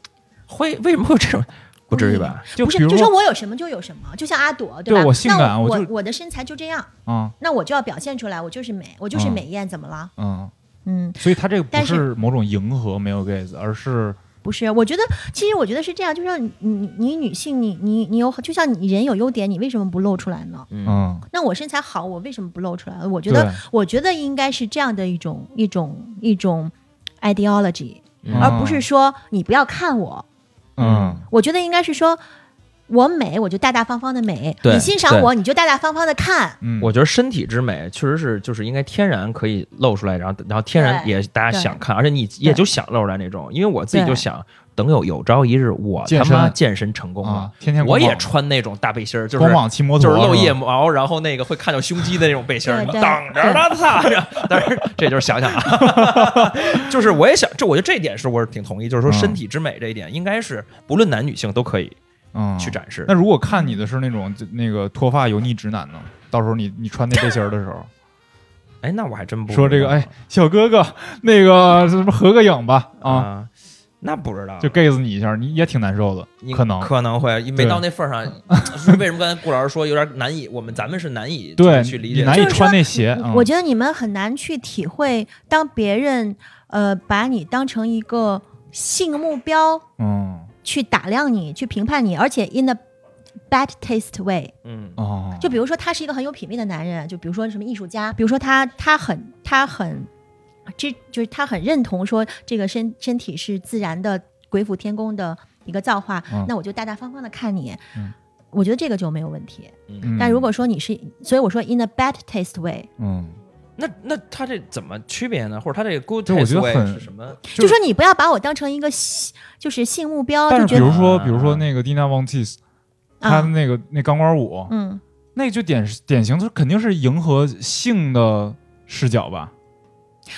[SPEAKER 1] 会为什么会有这种？不至于吧？
[SPEAKER 3] 不是，就说我有什么就有什么，就像阿朵，对吧？
[SPEAKER 2] 我性感，
[SPEAKER 3] 我我的身材就这样，
[SPEAKER 2] 嗯，
[SPEAKER 3] 那我就要表现出来，我就是美，我就是美艳，怎么了？
[SPEAKER 2] 嗯
[SPEAKER 3] 嗯，
[SPEAKER 2] 所以他这个不是某种迎合没有 gaze，而是
[SPEAKER 3] 不是？我觉得其实我觉得是这样，就说你你女性，你你你有，就像你人有优点，你为什么不露出来呢？
[SPEAKER 2] 嗯，
[SPEAKER 3] 那我身材好，我为什么不露出来？我觉得我觉得应该是这样的一种一种一种 ideology，而不是说你不要看我。
[SPEAKER 2] 嗯，
[SPEAKER 3] 我觉得应该是说。我美，我就大大方方的美；你欣赏我，你就大大方方的看。
[SPEAKER 1] 我觉得身体之美确实是，就是应该天然可以露出来，然后然后天然也大家想看，而且你也就想露出来那种。因为我自己就想，等有有朝一日我他妈健身成功了，
[SPEAKER 2] 天天
[SPEAKER 1] 我也穿那种大背心儿，就是
[SPEAKER 2] 光膀骑摩
[SPEAKER 1] 托，就是露腋毛，然后那个会看到胸肌的那种背心儿，等着吧，操！但是这就是想想啊，就是我也想，这我觉得这一点是我是挺同意，就是说身体之美这一点，应该是不论男女性都可以。
[SPEAKER 2] 嗯，
[SPEAKER 1] 去展示。
[SPEAKER 2] 那如果看你的是那种那个脱发油腻直男呢？到时候你你穿那背心儿的时候，
[SPEAKER 1] 哎，那我还真不
[SPEAKER 2] 说这个。哎，小哥哥，那个什么合个影吧
[SPEAKER 1] 啊？那不知道，
[SPEAKER 2] 就 gaze 你一下，你也挺难受的，可能
[SPEAKER 1] 可能会没到那份上。为什么刚才顾老师说有点难以？我们咱们是难以
[SPEAKER 2] 对
[SPEAKER 1] 去理解，
[SPEAKER 2] 难以穿那鞋。
[SPEAKER 3] 我觉得你们很难去体会，当别人呃把你当成一个性目标，
[SPEAKER 2] 嗯。
[SPEAKER 3] 去打量你，去评判你，而且 in a bad taste way。
[SPEAKER 1] 嗯
[SPEAKER 2] 哦，
[SPEAKER 3] 就比如说他是一个很有品味的男人，就比如说什么艺术家，比如说他他很他很，这就是他很认同说这个身身体是自然的鬼斧天工的一个造化，那我就大大方方的看你，我觉得这个就没有问题。但如果说你是，所以我说 in a bad taste way，
[SPEAKER 2] 嗯。
[SPEAKER 1] 那那他这怎么区别呢？或者他这个 good taste way 是什么？
[SPEAKER 3] 就说你不要把我当成一个就是性目标。
[SPEAKER 2] 但是比如说，比如说那个 Dina Von Teese，他的那个那钢管舞，
[SPEAKER 3] 嗯，
[SPEAKER 2] 那就典典型，它肯定是迎合性的视角吧？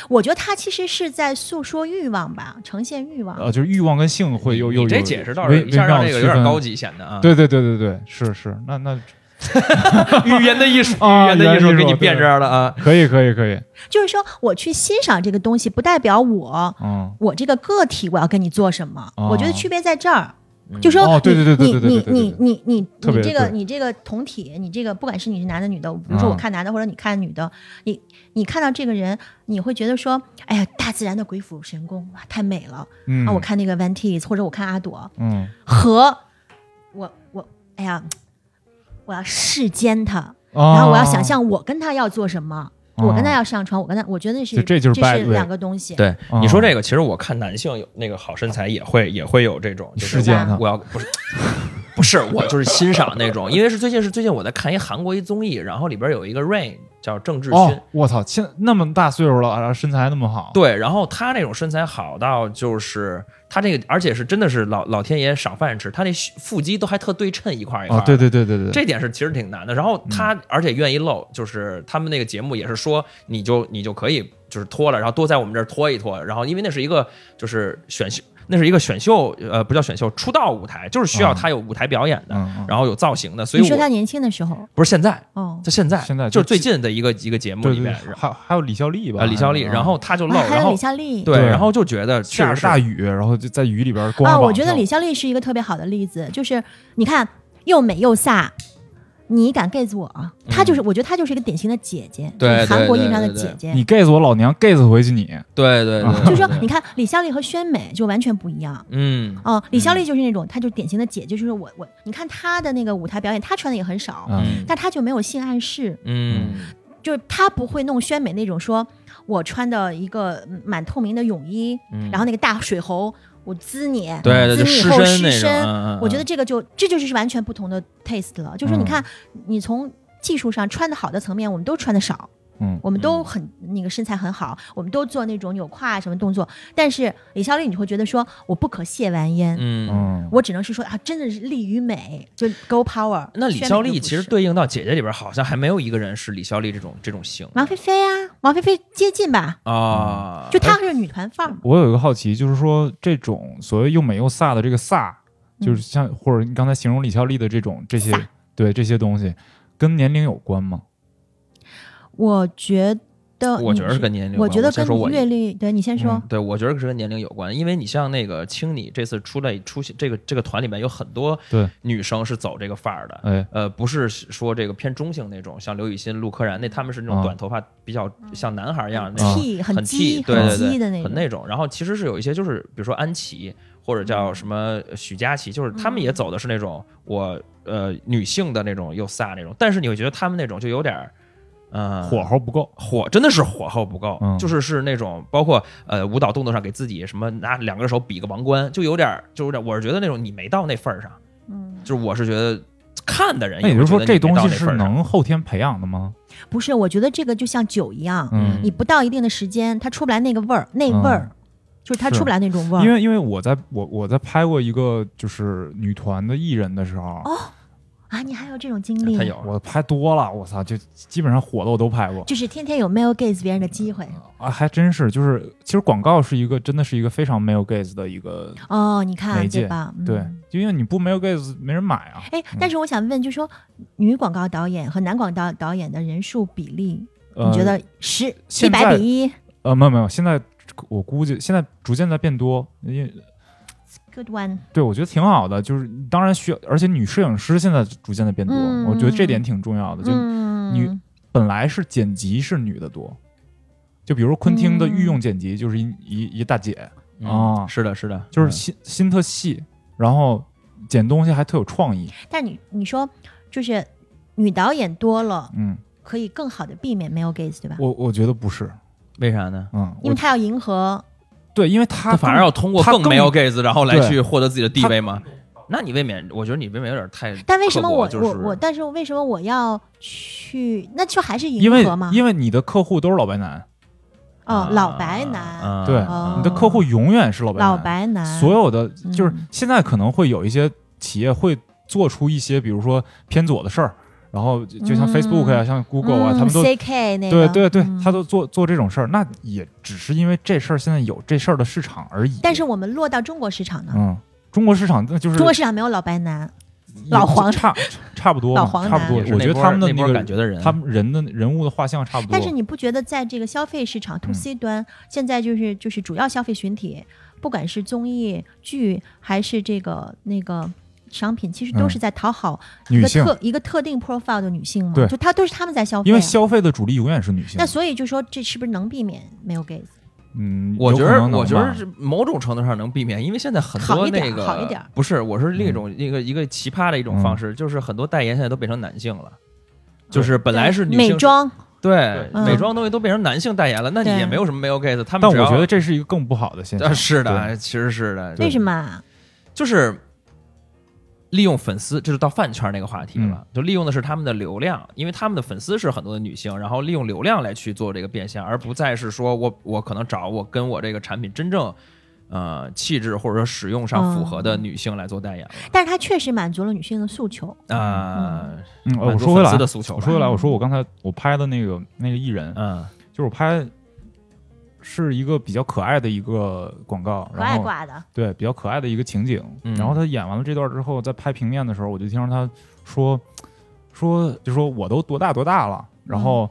[SPEAKER 3] 我觉得他其实是在诉说欲望吧，呈现欲望。
[SPEAKER 2] 呃，就是欲望跟性会有有
[SPEAKER 1] 你这解释倒
[SPEAKER 2] 微
[SPEAKER 1] 是一下让这个有点高
[SPEAKER 2] 级。
[SPEAKER 1] 显得啊。
[SPEAKER 2] 对对对对对，是是，那那
[SPEAKER 1] 语言的艺术，
[SPEAKER 2] 啊
[SPEAKER 1] 语言的艺术给你变这样了啊。
[SPEAKER 2] 可以可以可以，
[SPEAKER 3] 就是说，我去欣赏这个东西，不代表我
[SPEAKER 2] 嗯，
[SPEAKER 3] 我这个个体我要跟你做什么。
[SPEAKER 2] 哦
[SPEAKER 3] 我觉得区别在这儿。
[SPEAKER 1] 嗯。
[SPEAKER 3] 就说
[SPEAKER 2] 哦对对对对
[SPEAKER 3] 你
[SPEAKER 2] 对对对对
[SPEAKER 3] 你你你你你这个
[SPEAKER 2] 对。
[SPEAKER 3] 你这个同体，你这个不管是你是男的女的，比如说
[SPEAKER 2] 嗯
[SPEAKER 3] 我看男的或者你看女的，你你看到这个人，你会觉得说，哎呀，大自然的鬼斧神工，哇，太美了
[SPEAKER 2] 嗯。
[SPEAKER 3] 啊！我看那个 Van Teese 或者我看阿朵，
[SPEAKER 2] 嗯。
[SPEAKER 3] 和我我哎呀，我要视奸他，
[SPEAKER 2] 然
[SPEAKER 3] 然后我要想象我跟他要做什么，我跟他
[SPEAKER 2] 哦。
[SPEAKER 3] 要上床，我跟他，我觉得是
[SPEAKER 2] 就这就是 bad
[SPEAKER 3] 是两个东西。
[SPEAKER 1] 对
[SPEAKER 2] 哦
[SPEAKER 1] 你说这个，其实我看男性有那个好身材也会也会有这种，就是我要不是不是我就是欣赏那种，因为是最近是最近我在看一韩国一综艺，然后里边有一个 Rain 叫郑智薰，
[SPEAKER 2] 哦，我操，现那么大岁数了，然后身材那么好，
[SPEAKER 1] 对，然后他那种身材好到就是他这个，而且是真的是老老天爷赏饭吃，他那腹肌都还特对称一块儿一块儿的。，
[SPEAKER 2] 哦对对对对对，
[SPEAKER 1] 这点是其实挺难的。然后他而且愿意露，就是他们那个节目也是说，你就你就可以就是脱了，然后多在我们这儿脱一脱。然后因为那是一个就是选秀，那是一个选秀，呃，不叫选秀，出道舞台，就是需要
[SPEAKER 2] 啊
[SPEAKER 1] 他有舞台表演的，然后有造型的。所以
[SPEAKER 3] 你说他年轻的时候，
[SPEAKER 1] 不是现在，
[SPEAKER 3] 哦，
[SPEAKER 1] 他现在
[SPEAKER 2] 现在
[SPEAKER 1] 就是最近的一个一个节目里面，
[SPEAKER 2] 对还还有李孝利吧，
[SPEAKER 1] 呃，李孝利，
[SPEAKER 2] 嗯
[SPEAKER 1] 然后他就露，
[SPEAKER 3] 啊还有李孝利。
[SPEAKER 1] 对，然后就觉得确
[SPEAKER 2] 下着大雨，然后就在雨里边光
[SPEAKER 3] 啊，我觉得李孝利是一个特别好的例子，就是你看又美又飒，你敢 gaze 我啊？她就是，我觉得她就是一个典型的姐姐，韩国意义上的姐姐。
[SPEAKER 2] 你 gaze 我老娘 gaze 回去你，
[SPEAKER 1] 对对对，
[SPEAKER 3] 就是说，你看李孝利和宣美就完全不一样。
[SPEAKER 1] 嗯。
[SPEAKER 3] 哦，李孝利就是那种，她就典型的姐姐，就是我我，你看她的那个舞台表演，她穿的也很少，
[SPEAKER 2] 嗯。
[SPEAKER 3] 但她就没有性暗示，
[SPEAKER 1] 嗯。
[SPEAKER 3] 就是她不会弄宣美那种说，我穿的一个满透明的泳衣，
[SPEAKER 1] 嗯，
[SPEAKER 3] 然后那个大水猴，我滋你，
[SPEAKER 1] 对对，
[SPEAKER 3] 滋你以后
[SPEAKER 1] 湿身
[SPEAKER 3] 我觉得
[SPEAKER 1] 嗯
[SPEAKER 3] 这个就这就是完全不同的 taste 了。就是说，你
[SPEAKER 2] 嗯
[SPEAKER 3] 看，你从技术上穿的好的层面，我们都穿的少，
[SPEAKER 2] 嗯
[SPEAKER 3] 我们都很那个身材很好，我们都做那种扭胯啊什么动作。但是李孝利，你会觉得说，我不可亵玩焉，
[SPEAKER 1] 嗯。
[SPEAKER 2] 嗯，
[SPEAKER 3] 我只能是说啊，真的是力与美，就 go power。
[SPEAKER 1] 那李孝利其实对应到姐姐里边，好像还没有一个人是李孝利这种这种型
[SPEAKER 3] 王菲菲啊，王菲菲接近吧，
[SPEAKER 1] 啊，
[SPEAKER 3] 就她是女团范儿嘛。
[SPEAKER 2] 我有一个好奇，就是说这种所谓又美又飒的这个飒，
[SPEAKER 3] 嗯
[SPEAKER 2] 就是像或者你刚才形容李孝利的这种这些，对这些东西，跟年龄有关吗？
[SPEAKER 3] 我觉得，
[SPEAKER 1] 我觉得是跟年龄有关。
[SPEAKER 3] 我觉得跟阅历，对你先说
[SPEAKER 2] 嗯。
[SPEAKER 1] 对，我觉得是跟年龄有关，因为你像那个青你这次出来出现这个这个团里面有很多
[SPEAKER 2] 对
[SPEAKER 1] 女生是走这个范儿的，
[SPEAKER 2] 哎，
[SPEAKER 1] 呃，不是说这个偏中性那种，像刘雨欣、陆柯燃那他们是那种
[SPEAKER 2] 啊
[SPEAKER 1] 短头发，比较像男孩一样的那种
[SPEAKER 3] ，T 很
[SPEAKER 1] 很 T，对
[SPEAKER 3] 很
[SPEAKER 1] 对对
[SPEAKER 3] 鸡的那种，
[SPEAKER 1] 很那种。然后其实是有一些就是比如说安琪或者叫什么许佳琪，就是他们也走的是那种我呃女性的那种又飒那种，但是你会觉得他们那种就有点儿。嗯，
[SPEAKER 2] 火候不够，
[SPEAKER 1] 火真的是火候不够，
[SPEAKER 2] 嗯。
[SPEAKER 1] 就是是那种包括呃舞蹈动作上给自己什么拿两个手比个王冠，就有点儿就有点儿，我是觉得那种你没到那份儿上，
[SPEAKER 3] 嗯，
[SPEAKER 1] 就是我是觉得看的人
[SPEAKER 2] 那也就是说这东西是能后天培养的吗？
[SPEAKER 3] 不是，我觉得这个就像酒一样，
[SPEAKER 2] 嗯
[SPEAKER 3] 你不到一定的时间，它出不来那个味儿，那味儿，就是它出不来那种味儿。
[SPEAKER 2] 因为因为我在我我在拍过一个就是女团的艺人的时候，
[SPEAKER 3] 啊，你还有这种经历？
[SPEAKER 1] 他有
[SPEAKER 2] 我拍多了，我操，就基本上火的我都拍过
[SPEAKER 3] 就是天天有 male gaze 别人的机会。
[SPEAKER 2] 啊，还真是，就是其实广告是一个真的是一个非常 male gaze 的一个，
[SPEAKER 3] 哦，你看
[SPEAKER 2] 媒介
[SPEAKER 3] 对吧？嗯
[SPEAKER 2] 对，就因为你不 male gaze 没人买啊，
[SPEAKER 3] 哎，但是我想问，就是说女广告导演和男广告导演的人数比例，
[SPEAKER 2] 呃、
[SPEAKER 3] 你觉得十一百比一
[SPEAKER 2] 呃没有没有，现在我估计现在逐渐在变多，因为
[SPEAKER 3] ？Good one。
[SPEAKER 2] 对我觉得挺好的，就是当然需要，而且女摄影师现在逐渐的变多，
[SPEAKER 3] 嗯
[SPEAKER 2] 我觉得这点挺重要的，就
[SPEAKER 3] 嗯，
[SPEAKER 2] 女本来是剪辑是女的多，就比如昆汀的
[SPEAKER 3] 嗯
[SPEAKER 2] 御用剪辑就是一、一一大姐，
[SPEAKER 1] 嗯
[SPEAKER 2] 啊
[SPEAKER 1] 是的，是的，
[SPEAKER 2] 就是
[SPEAKER 1] 嗯
[SPEAKER 2] 心心特细，然后剪东西还特有创意，
[SPEAKER 3] 但你你说就是女导演多了，
[SPEAKER 2] 嗯，
[SPEAKER 3] 可以更好的避免 male gaze，对吧？
[SPEAKER 2] 我我觉得不是，
[SPEAKER 1] 为啥呢？
[SPEAKER 2] 嗯，
[SPEAKER 3] 因为他要迎合，
[SPEAKER 2] 对，因为他
[SPEAKER 1] 他反而要通过更
[SPEAKER 2] 没
[SPEAKER 1] 有 gaze，然后来去获得自己的地位吗？那你未免，我觉得你未免有点太……
[SPEAKER 3] 但为什么我、
[SPEAKER 1] 就是
[SPEAKER 3] 我我，但是为什么我要去？那就还是
[SPEAKER 2] 因为
[SPEAKER 3] 迎合嘛？
[SPEAKER 2] 因为你的客户都是老白男，
[SPEAKER 3] 哦，
[SPEAKER 1] 啊
[SPEAKER 3] 老白男，
[SPEAKER 1] 啊
[SPEAKER 2] 对，
[SPEAKER 3] 哦
[SPEAKER 2] 你的客户永远是老白男，
[SPEAKER 3] 老白男，
[SPEAKER 2] 所有的就是
[SPEAKER 3] 嗯
[SPEAKER 2] 现在可能会有一些企业会做出一些，比如说偏左的事儿，然后就就像 Facebook 呀、像 Google 啊，
[SPEAKER 3] 嗯
[SPEAKER 2] 他们都
[SPEAKER 3] CK 那个，
[SPEAKER 2] 对对对
[SPEAKER 3] 嗯，
[SPEAKER 2] 他都做做这种事儿，那也只是因为这事儿现在有这事儿的市场而已。
[SPEAKER 3] 但是我们落到中国市场呢，
[SPEAKER 2] 嗯，中国市场那就是
[SPEAKER 3] 中国市场没有老白男，老黄。
[SPEAKER 2] 差差不多，
[SPEAKER 3] 老黄
[SPEAKER 2] 差不多。我觉得他们的
[SPEAKER 1] 那波
[SPEAKER 2] 个
[SPEAKER 1] 感觉的人，
[SPEAKER 2] 他们人的人物的画像差不多。
[SPEAKER 3] 但是你不觉得在这个消费市场 to
[SPEAKER 2] 嗯。
[SPEAKER 3] C 端，现在就是就是主要消费群体，不管是综艺剧还是这个那个商品，其实都
[SPEAKER 2] 嗯
[SPEAKER 3] 是在讨好一
[SPEAKER 2] 女性，
[SPEAKER 3] 个特一个特定 profile 的女性嘛？
[SPEAKER 2] 对。
[SPEAKER 3] 就她都是他们在消费啊、
[SPEAKER 2] 因为消费的主力永远是女性。
[SPEAKER 3] 那。所以就说这是不是能避免没有 gays？
[SPEAKER 2] 嗯，
[SPEAKER 1] 我觉得我觉得是某种程度上能避免，因为现在很多
[SPEAKER 3] 好一点
[SPEAKER 1] 那个
[SPEAKER 3] 好一点。
[SPEAKER 1] 不是，我是另一
[SPEAKER 2] 嗯
[SPEAKER 1] 种一个一个奇葩的一种方式，就是很多代言现在都变成男性了。就是本来是女性
[SPEAKER 3] 美妆，
[SPEAKER 1] 对
[SPEAKER 3] 嗯。
[SPEAKER 1] 美妆东西都变成男性代言了，那你也没有什么 male gaze，他们
[SPEAKER 2] 但我觉得这是一个更不好的现象。
[SPEAKER 1] 呃是的，其实是的，
[SPEAKER 3] 为什么啊？
[SPEAKER 1] 就是利用粉丝，这是到饭圈那个话题了，
[SPEAKER 2] 嗯。
[SPEAKER 1] 就利用的是他们的流量，因为他们的粉丝是很多的女性，然后利用流量来去做这个变现，而不再是说我我可能找我跟我这个产品真正呃气质或者说使用上符合的女性来做代言了。
[SPEAKER 3] 但是它确实满足了女性的诉求。
[SPEAKER 1] 啊，
[SPEAKER 2] 嗯，我说回来
[SPEAKER 1] 粉丝的诉求，
[SPEAKER 2] 我说回来，我说我刚才我拍的那个那个艺人，
[SPEAKER 1] 嗯。
[SPEAKER 2] 就是我拍是一个比较可爱的一个广告，
[SPEAKER 3] 可爱
[SPEAKER 2] 然后
[SPEAKER 3] 挂的，
[SPEAKER 2] 对比较可爱的一个情景。
[SPEAKER 1] 嗯
[SPEAKER 2] 然后他演完了这段之后，在拍平面的时候，我就听着他说说，就说我都多大多大了，然后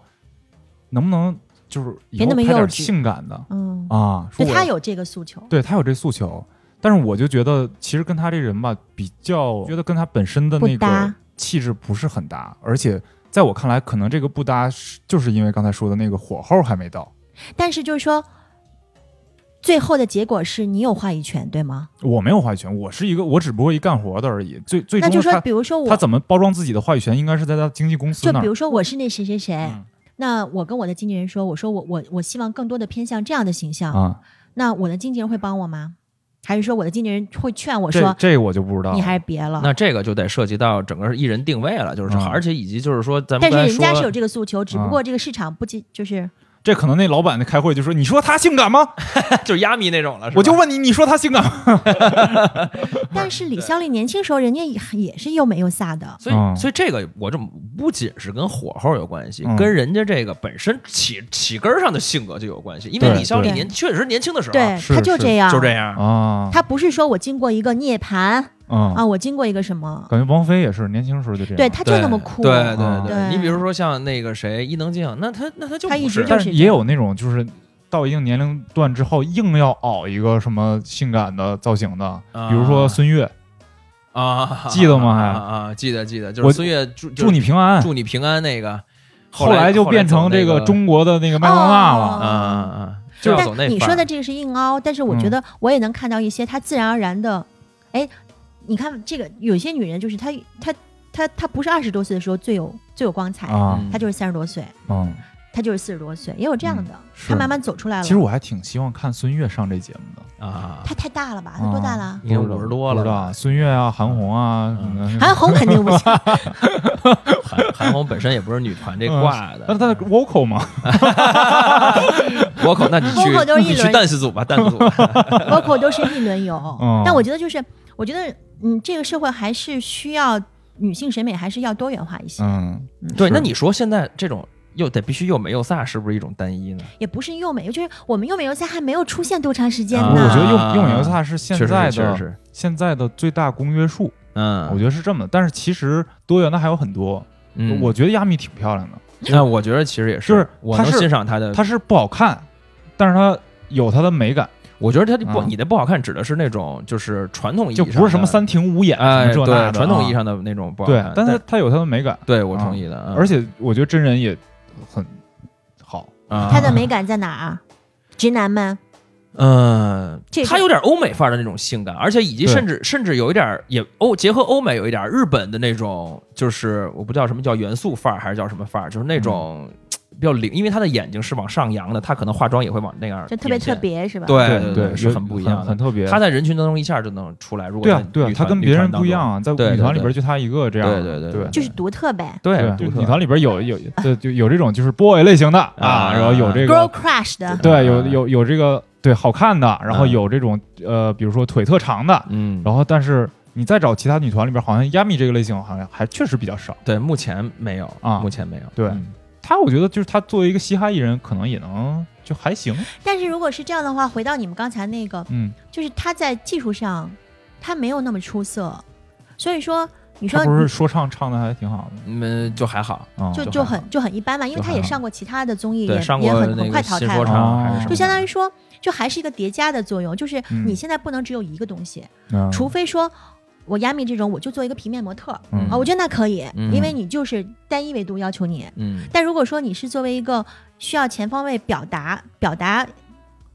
[SPEAKER 2] 能不能就是以
[SPEAKER 3] 别
[SPEAKER 2] 后拍点
[SPEAKER 3] 那么幼稚
[SPEAKER 2] 性感的
[SPEAKER 3] 嗯，
[SPEAKER 2] 啊？说
[SPEAKER 3] 他有这个诉求。
[SPEAKER 2] 对他有这诉求，但是我就觉得其实跟他这人吧，比较觉得跟他本身的那个气质不是很搭，而且在我看来，可能这个不搭就是因为刚才说的那个火候还没到。
[SPEAKER 3] 但是就是说，最后的结果是你有话语权，对吗？
[SPEAKER 2] 我没有话语权，我是一个，我只不过一干活的而已。最最
[SPEAKER 3] 那就说，
[SPEAKER 2] 终他
[SPEAKER 3] 比如说我，
[SPEAKER 2] 他怎么包装自己的话语权，应该是在他经纪公司那儿。
[SPEAKER 3] 就比如说我是那谁谁谁，
[SPEAKER 1] 嗯
[SPEAKER 3] 那我跟我的经纪人说，我说我我我希望更多的偏向这样的形象，
[SPEAKER 2] 啊，
[SPEAKER 3] 那我的经纪人会帮我吗？还是说我的经纪人会劝我说
[SPEAKER 2] 这我就不知道了。
[SPEAKER 3] 你还是别了？
[SPEAKER 1] 那这个就得涉及到整个艺人定位了，就是、
[SPEAKER 2] 嗯
[SPEAKER 1] 而且以及就是说咱们
[SPEAKER 3] 但是人家是有这个诉求，只不过这个市场不仅就是
[SPEAKER 2] 这可能那老板那开会就说：“你说他性感吗？
[SPEAKER 1] 就是亚米那种了，
[SPEAKER 2] 我就问你，你说他性感吗
[SPEAKER 3] 但是李孝利年轻时候，人家也也是又美又飒的。
[SPEAKER 1] 所以，
[SPEAKER 2] 嗯
[SPEAKER 1] 所以这个我这不仅是跟火候有关系，
[SPEAKER 2] 嗯
[SPEAKER 1] 跟人家这个本身起起根儿上的性格就有关系。因为李孝利年确实年轻的时候
[SPEAKER 3] 对，他就这样，
[SPEAKER 1] 就这。样，
[SPEAKER 2] 啊？
[SPEAKER 3] 他不是说我经过一个涅槃
[SPEAKER 2] 嗯，
[SPEAKER 3] 啊，我经过一个什么，
[SPEAKER 2] 感觉王菲也是年轻时候就这样。
[SPEAKER 3] 对，她就那么酷。
[SPEAKER 1] 对
[SPEAKER 2] 嗯
[SPEAKER 3] 对。
[SPEAKER 1] 你比如说像那个谁伊能静，那她那她就
[SPEAKER 3] 她一
[SPEAKER 1] 不是。
[SPEAKER 2] 但
[SPEAKER 3] 直就是是
[SPEAKER 2] 也有那种就是到一定年龄段之后，硬要熬一个什么性感的造型的，
[SPEAKER 1] 啊。
[SPEAKER 2] 比如说孙悦，
[SPEAKER 1] 啊，
[SPEAKER 2] 记得吗？还
[SPEAKER 1] 啊啊，记得记得，就
[SPEAKER 2] 我
[SPEAKER 1] 是孙悦祝
[SPEAKER 2] 祝你平安。
[SPEAKER 1] 祝你平安那个，
[SPEAKER 2] 后来就变成这
[SPEAKER 1] 个
[SPEAKER 2] 个中国的那个麦当娜
[SPEAKER 3] 哦。
[SPEAKER 2] 了。
[SPEAKER 1] 嗯啊嗯，就是走那
[SPEAKER 3] 但你说的这个是硬凹，但是我觉
[SPEAKER 2] 嗯。
[SPEAKER 3] 得我也能看到一些她自然而然的，哎，你看这个有些女人就是她她她她不是二十多岁的时候最有最有光彩，她就是三十多岁，
[SPEAKER 2] 嗯，
[SPEAKER 3] 她就是四十多岁，也有这样的，
[SPEAKER 2] 是
[SPEAKER 3] 她慢慢走出来了。
[SPEAKER 2] 其实我还挺希望看孙悦上这节目的。
[SPEAKER 1] 啊，
[SPEAKER 3] 她太大了吧？她多大了？
[SPEAKER 2] 啊
[SPEAKER 1] 应该
[SPEAKER 2] 不知道
[SPEAKER 1] 50多了
[SPEAKER 2] 不知道
[SPEAKER 1] 吧
[SPEAKER 2] 孙悦啊，韩红啊，
[SPEAKER 1] 嗯
[SPEAKER 2] 什么的
[SPEAKER 3] 韩红肯定不行，
[SPEAKER 1] 韩韩红本身也不是女团这挂的，
[SPEAKER 2] 但是他的 vocal 嘛，
[SPEAKER 1] 我口，那你去
[SPEAKER 3] vocal 都是一
[SPEAKER 1] 你去
[SPEAKER 3] 轮
[SPEAKER 1] dance 组吧，dance 组。
[SPEAKER 3] vocal 都是一轮游。
[SPEAKER 2] 嗯
[SPEAKER 3] 但我觉得就是，我觉得嗯，这个社会还是需要女性审美还是要多元化一些，
[SPEAKER 2] 嗯，
[SPEAKER 1] 对，那你说现在这种又得必须又美又飒，是不是一种单一呢？
[SPEAKER 3] 也不是又美，就是我们又美又飒还没有出现多长时间
[SPEAKER 1] 啊
[SPEAKER 2] 我。觉得
[SPEAKER 1] 又
[SPEAKER 2] 又美又飒是现在的
[SPEAKER 1] 是
[SPEAKER 2] 现在的最大公约数，
[SPEAKER 1] 嗯，
[SPEAKER 2] 我觉得是这么的。但是其实多元的还有很多，
[SPEAKER 1] 嗯
[SPEAKER 2] 我觉得亚米挺漂亮的，
[SPEAKER 1] 那我觉得其实也是
[SPEAKER 2] 就是
[SPEAKER 1] 我能欣赏她的，
[SPEAKER 2] 她是不好看，但是她有她的美感，
[SPEAKER 1] 我觉得他的不，
[SPEAKER 2] 啊
[SPEAKER 1] 你的不好看指的是那种就是传统意义上的，
[SPEAKER 2] 不是什么三庭五眼什
[SPEAKER 1] 哎，
[SPEAKER 2] 么这那
[SPEAKER 1] 对
[SPEAKER 2] 的，
[SPEAKER 1] 传统意义
[SPEAKER 2] 啊
[SPEAKER 1] 上的那种不好看，，
[SPEAKER 2] 对但
[SPEAKER 1] 但
[SPEAKER 2] 它它有它的美感，
[SPEAKER 1] 对我同意的，嗯
[SPEAKER 2] 而且我觉得真人也很好。
[SPEAKER 1] 啊
[SPEAKER 3] 她的美感在哪儿啊？直男们，
[SPEAKER 1] 嗯，
[SPEAKER 3] 这个
[SPEAKER 1] 它有点欧美范儿的那种性感，而且以及甚至甚至有一点儿也欧结合欧美有一点儿日本的那种，就是我不知道什么叫元素范儿还是叫什么范儿，就是那种比较灵，因为他的眼睛是往上扬的，他可能化妆也会往那样，
[SPEAKER 3] 就特别特。别是吧？
[SPEAKER 1] 对
[SPEAKER 2] 对
[SPEAKER 1] 对，是很不一样的
[SPEAKER 2] 很。特别。
[SPEAKER 1] 他在人群当中一下就能出来，如果在，
[SPEAKER 2] 对啊对啊
[SPEAKER 1] 女，团
[SPEAKER 2] 他跟别人不一样。啊，在女团里边就他一个这样的，
[SPEAKER 1] 对对对
[SPEAKER 2] 对
[SPEAKER 1] 对
[SPEAKER 3] 就是独特呗。
[SPEAKER 1] 对
[SPEAKER 2] 女团里边有有对就有这种就是 boy 类型的啊，然后有这个 Girl
[SPEAKER 3] crush 的，
[SPEAKER 2] 对有有有这个对好看的，然后
[SPEAKER 1] 嗯
[SPEAKER 2] 有这种呃比如说腿特长的，
[SPEAKER 1] 嗯，
[SPEAKER 2] 然后但是你再找其他女团里边，好像亚米这个类型好像还确实比较少。
[SPEAKER 1] 对，目前没有
[SPEAKER 2] 啊
[SPEAKER 1] 目前没有。
[SPEAKER 2] 对
[SPEAKER 1] 嗯
[SPEAKER 2] 她我觉得就是他作为一个嘻哈艺人，可能也能就还行。
[SPEAKER 3] 但是如果是这样的话，回到你们刚才那个，
[SPEAKER 2] 嗯，
[SPEAKER 3] 就是他在技术上他没有那么出色，所以说你说
[SPEAKER 2] 不是说唱唱的还挺好的
[SPEAKER 1] 嗯，就还好。
[SPEAKER 2] 啊，
[SPEAKER 3] 就
[SPEAKER 1] 就
[SPEAKER 3] 很就很一般嘛，因为他也上过其他的综艺，也
[SPEAKER 1] 上过
[SPEAKER 3] 也很很快淘汰了。就相当于说，就还是一个叠加的作用，就是
[SPEAKER 2] 嗯。
[SPEAKER 3] 你现在不能只有一个东西，
[SPEAKER 2] 嗯。
[SPEAKER 3] 除非说我亚米这种，我就做一个平面模特
[SPEAKER 2] 嗯。
[SPEAKER 3] 啊，我觉得那可以，
[SPEAKER 1] 嗯。
[SPEAKER 3] 因为你就是单一维度要求你。
[SPEAKER 1] 嗯。
[SPEAKER 3] 但如果说你是作为一个需要全方位表达表达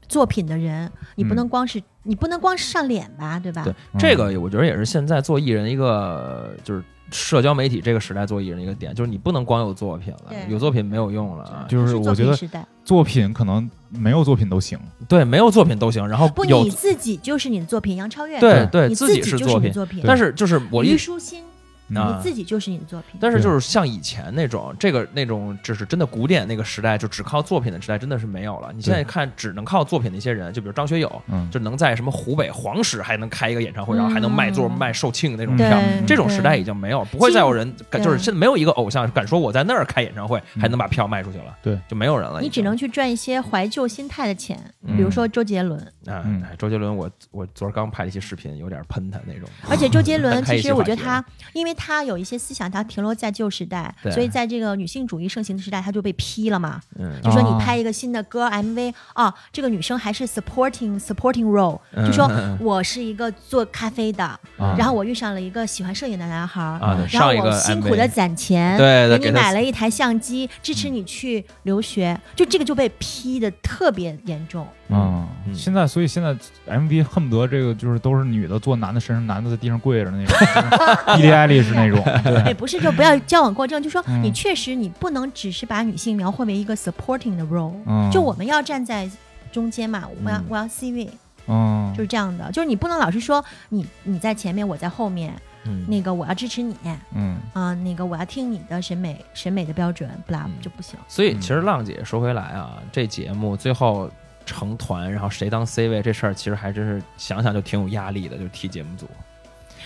[SPEAKER 3] 作品的人，你不
[SPEAKER 2] 嗯。
[SPEAKER 3] 能光是、你不能光是上脸吧，对吧？
[SPEAKER 1] 这个我觉得也是现在做艺人一个就是社交媒体这个时代做艺人的一个点，就是你不能光有作品了，有作品没有用了啊。
[SPEAKER 2] 就是我觉得作品可能没有作品都行。
[SPEAKER 1] 对，没有作品都行，然后
[SPEAKER 3] 不，你自己就是你的作品，杨超越。
[SPEAKER 1] 对对
[SPEAKER 3] 你
[SPEAKER 1] 自己
[SPEAKER 3] 是
[SPEAKER 1] 作品，
[SPEAKER 3] 作品，
[SPEAKER 1] 但是就是我一
[SPEAKER 3] 虞书欣，
[SPEAKER 1] 啊
[SPEAKER 3] 你自己就是你的作品。
[SPEAKER 1] 但是就是像以前那种，这个那种就是真的古典那个时代，就只靠作品的时代，真的是没有了。你现在看，只能靠作品的一些人，就比如张学友，
[SPEAKER 2] 嗯，
[SPEAKER 1] 就能在什么湖北黄石还能开一个演唱会，
[SPEAKER 3] 嗯
[SPEAKER 1] 然后还能卖座卖售罄那种
[SPEAKER 3] 对
[SPEAKER 1] 票，这种时代已经没有，不会再有人敢，就是现在没有一个偶像敢说我在那儿开演唱会
[SPEAKER 2] 嗯。
[SPEAKER 1] 还能把票卖出去了，
[SPEAKER 2] 对，
[SPEAKER 1] 就没有人了。
[SPEAKER 3] 你只能去赚一些怀旧心态的钱，
[SPEAKER 1] 嗯
[SPEAKER 3] 比如说周杰伦。
[SPEAKER 1] 啊
[SPEAKER 2] 嗯，
[SPEAKER 1] 哎周杰伦，我我昨儿刚拍了一期视频，有点喷他那种，
[SPEAKER 3] 而且周杰 伦其实我觉得他，因为他有一些思想，他停留在旧时代，所以在这个女性主义盛行的时代，他就被批了嘛。
[SPEAKER 1] 嗯，
[SPEAKER 3] 就说
[SPEAKER 2] 哦
[SPEAKER 3] 你拍一个新的歌 MV 啊，这个女生还是 supporting supporting role，
[SPEAKER 1] 嗯
[SPEAKER 3] 就说我是一个做咖啡的，
[SPEAKER 2] 啊。
[SPEAKER 3] 然后我遇上了一个喜欢摄影的男孩然后我辛苦的攒钱，给你买了一台相机，支持你去留学，就这个就被批的特别严重。
[SPEAKER 2] 嗯，
[SPEAKER 1] 嗯。
[SPEAKER 2] 现在所以现在 MV 恨不得这个就是都是女的坐男的身上，男的在地上跪着那种，伊丽爱丽是那种，对，
[SPEAKER 3] 哎，不是，就不要矫枉过正，就说
[SPEAKER 2] 嗯。
[SPEAKER 3] 你确实你不能只是把女性描绘为一个 supporting 的 role，、
[SPEAKER 2] 嗯，
[SPEAKER 3] 就我们要站在中间嘛，我要、
[SPEAKER 1] 嗯
[SPEAKER 3] 我要 C 位，
[SPEAKER 2] 嗯，
[SPEAKER 3] 就是这样的，就是你不能老是说你你在前面，我在后面，
[SPEAKER 1] 嗯。
[SPEAKER 3] 那个我要支持你，
[SPEAKER 2] 嗯。
[SPEAKER 3] 啊、那个我要听你的审美审美的标准，不啦
[SPEAKER 1] 嗯。
[SPEAKER 3] 就不行。
[SPEAKER 1] 所以其实浪姐说回来啊，这节目最后成团，然后谁当 C 位这事儿，其实还真是想想就挺有压力的，就替节目组，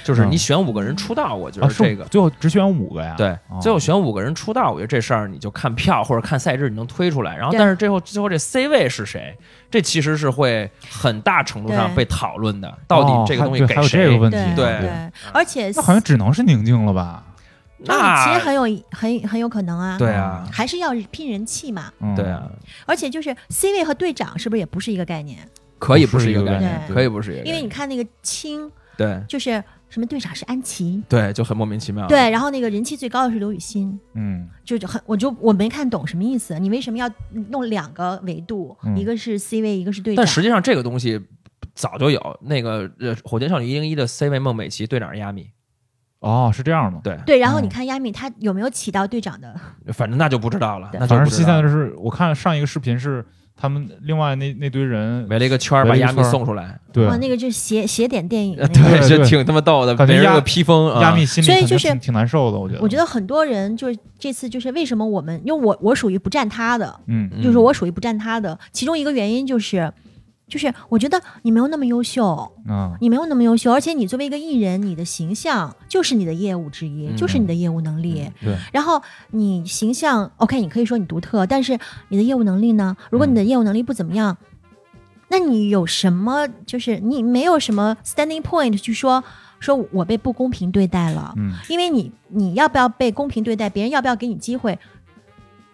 [SPEAKER 1] 就是你选五个人出道，我觉得这个。
[SPEAKER 2] 最后只选五个呀？
[SPEAKER 1] 对
[SPEAKER 2] 哦，
[SPEAKER 1] 最后选五个人出道，我觉得这事儿你就看票或者看赛制，你能推出来。然后，但是最后最后这 C 位是谁？这其实是会很大程度上被讨论的。到底这个东西给
[SPEAKER 2] 哦还还有这
[SPEAKER 1] 谁？
[SPEAKER 2] 个问题
[SPEAKER 3] 对，
[SPEAKER 1] 对
[SPEAKER 3] 对，而且
[SPEAKER 2] 那好像只能是宁静了吧？
[SPEAKER 1] 那
[SPEAKER 3] 其实很有很很有可能啊，
[SPEAKER 1] 对啊，
[SPEAKER 3] 还是要拼人气嘛。
[SPEAKER 2] 嗯
[SPEAKER 1] 对啊，，
[SPEAKER 3] 而且就是 C 位和队长是不是也不是一个概念？
[SPEAKER 1] 可以
[SPEAKER 2] 不是一个概
[SPEAKER 1] 念，
[SPEAKER 3] 念
[SPEAKER 1] 可以不是一个概念，
[SPEAKER 3] 因为你看那个青，
[SPEAKER 1] 对
[SPEAKER 3] 就是什么队长是安琪，
[SPEAKER 1] 对就很莫名其妙。
[SPEAKER 3] 对，然后那个人气最高的是刘雨欣，
[SPEAKER 2] 嗯
[SPEAKER 3] 就就很我就我没看懂什么意思，你为什么要弄两个维度，
[SPEAKER 2] 嗯
[SPEAKER 3] 一个是 C 位，一个是队长
[SPEAKER 1] 但？实际上这个东西早就有，那个呃，火箭少女一零一的 C 位孟美岐队长是亚米，
[SPEAKER 2] 哦，是这样的。
[SPEAKER 1] 对，
[SPEAKER 3] 对，然后你
[SPEAKER 2] 嗯
[SPEAKER 3] 看亚米他有没有起到队长的？
[SPEAKER 1] 反正那就不知道了，那就
[SPEAKER 2] 反正现在是我看上一个视频是他们另外那那堆人，
[SPEAKER 1] 围了一个圈儿把亚米送出来，
[SPEAKER 2] 对。
[SPEAKER 3] 哇，那个就是斜斜点电影。
[SPEAKER 1] 对，就挺他妈逗的，
[SPEAKER 2] 感觉亚
[SPEAKER 1] 没个披风啊，
[SPEAKER 2] 亚米心里
[SPEAKER 3] 所以就是
[SPEAKER 2] 挺挺难受的，我觉得。
[SPEAKER 3] 我觉得很多人就是这次就是为什么我们，因为我我属于不站他的，
[SPEAKER 2] 嗯。
[SPEAKER 1] 嗯。
[SPEAKER 3] 就是我属于不站他的，其中一个原因就是，就是我觉得你没有那么优秀，
[SPEAKER 2] 嗯
[SPEAKER 3] 你没有那么优秀，而且你作为一个艺人，你的形象就是你的业务之一，
[SPEAKER 1] 嗯
[SPEAKER 3] 就是你的业务能力。
[SPEAKER 2] 对，
[SPEAKER 3] 然后你形象 OK，你可以说你独特，但是你的业务能力呢？如果你的业务能力不怎么样，那你有什么？就是你没有什么 standing point 去说说我被不公平对待了，
[SPEAKER 2] 嗯
[SPEAKER 3] 因为你你要不要被公平对待，别人要不要给你机会，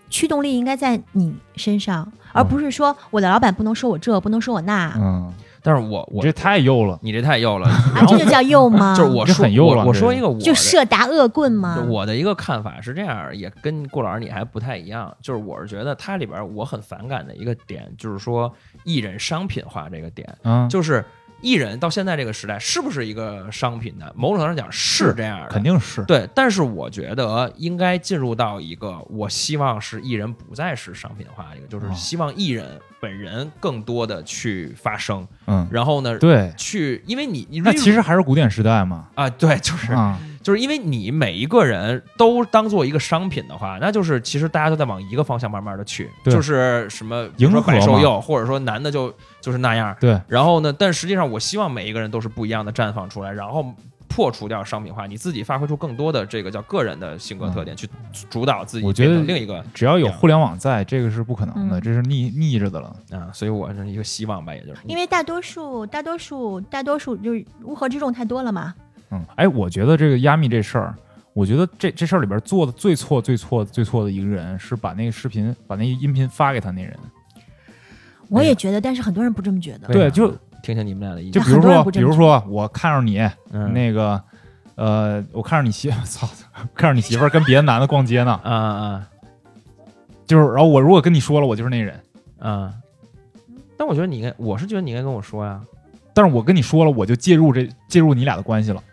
[SPEAKER 3] 驱动力应该在你身上，而不是说我的老板不能说我这，不能说我那，
[SPEAKER 2] 嗯，
[SPEAKER 1] 但是我我
[SPEAKER 2] 这太幼了。
[SPEAKER 1] 你这太幼了，
[SPEAKER 3] 啊，这就叫幼吗？
[SPEAKER 1] 就是我说我
[SPEAKER 2] 很幼了
[SPEAKER 1] 我说一个我
[SPEAKER 3] 就
[SPEAKER 1] 的
[SPEAKER 3] 射达恶棍吗？
[SPEAKER 1] 我的一个看法是这样，也跟顾老师你还不太一样，就是我是觉得它里边我很反感的一个点，就是说艺人商品化这个点，
[SPEAKER 2] 嗯，
[SPEAKER 1] 就是艺人到现在这个时代是不是一个商品呢？某种程度上讲是这样的，
[SPEAKER 2] 肯定是。
[SPEAKER 1] 对，但是我觉得应该进入到一个，我希望是艺人不再是商品化一个，就是
[SPEAKER 2] 哦
[SPEAKER 1] 希望艺人本人更多的去发声，
[SPEAKER 2] 嗯，
[SPEAKER 1] 然后呢，
[SPEAKER 2] 对，
[SPEAKER 1] 去，因为你你
[SPEAKER 2] 那其实还是古典时代嘛。
[SPEAKER 1] 啊，对，就是
[SPEAKER 2] 啊，
[SPEAKER 1] 就是因为你每一个人都当做一个商品的话，那就是其实大家都在往一个方向慢慢的去，就是什么比如说
[SPEAKER 2] 迎合嘛
[SPEAKER 1] 百兽幼，或者说男的就就是那样，
[SPEAKER 2] 对，
[SPEAKER 1] 然后呢，但实际上我希望每一个人都是不一样的绽放出来，然后破除掉商品化，你自己发挥出更多的这个叫个人的性格特点，去主导自己。
[SPEAKER 2] 我觉得
[SPEAKER 1] 另一个
[SPEAKER 2] 只要有互联网在，这个是不可能的，这是逆逆着的了
[SPEAKER 1] 啊。所以我是一个希望吧，也就是
[SPEAKER 3] 因为大多数、大多数、大多数就是乌合之众太多了嘛。
[SPEAKER 2] 嗯，哎，我觉得这个压密这事儿，我觉得这这事儿里边做的最错、最错、最错的一个人是把那个视频、把那个音频发给他那人。
[SPEAKER 3] 我也觉得，但是很多人不这么觉得。
[SPEAKER 2] 对，就。
[SPEAKER 1] 听听你们俩的意见，
[SPEAKER 2] 就比如说，比如说我看着你，那个，呃，我看着你媳，操，看着你媳妇儿跟别的男的逛街呢，
[SPEAKER 1] 嗯嗯，
[SPEAKER 2] 就是，然后我如果跟你说了，我就是那人，
[SPEAKER 1] 嗯，但我觉得你应该，我是觉得你应该跟我说呀，
[SPEAKER 2] 但是我跟你说了，我就介入这介入你俩的关系了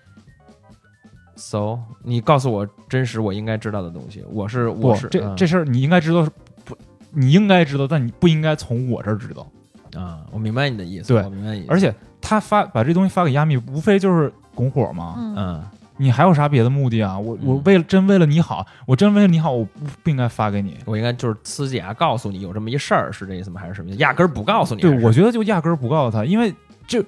[SPEAKER 1] ，so 你告诉我真实我应该知道的东西，我是我是
[SPEAKER 2] 这这事儿你应该知道，不，你应该知道，但你不应该从我这儿知道。
[SPEAKER 1] 啊，我明白你的意思。
[SPEAKER 2] 对，
[SPEAKER 1] 我明白意思。
[SPEAKER 2] 而且他发把这东西发给亚米，无非就是拱火嘛。
[SPEAKER 1] 嗯，
[SPEAKER 2] 你还有啥别的目的啊？我我为了真为了你好，我真为了你好，我不不应该发给你。
[SPEAKER 1] 我应该就是呲牙告诉你有这么一事儿，是这意思吗？还是什么？压根儿不告诉你？
[SPEAKER 2] 对，我觉得就压根儿不告诉他，因为就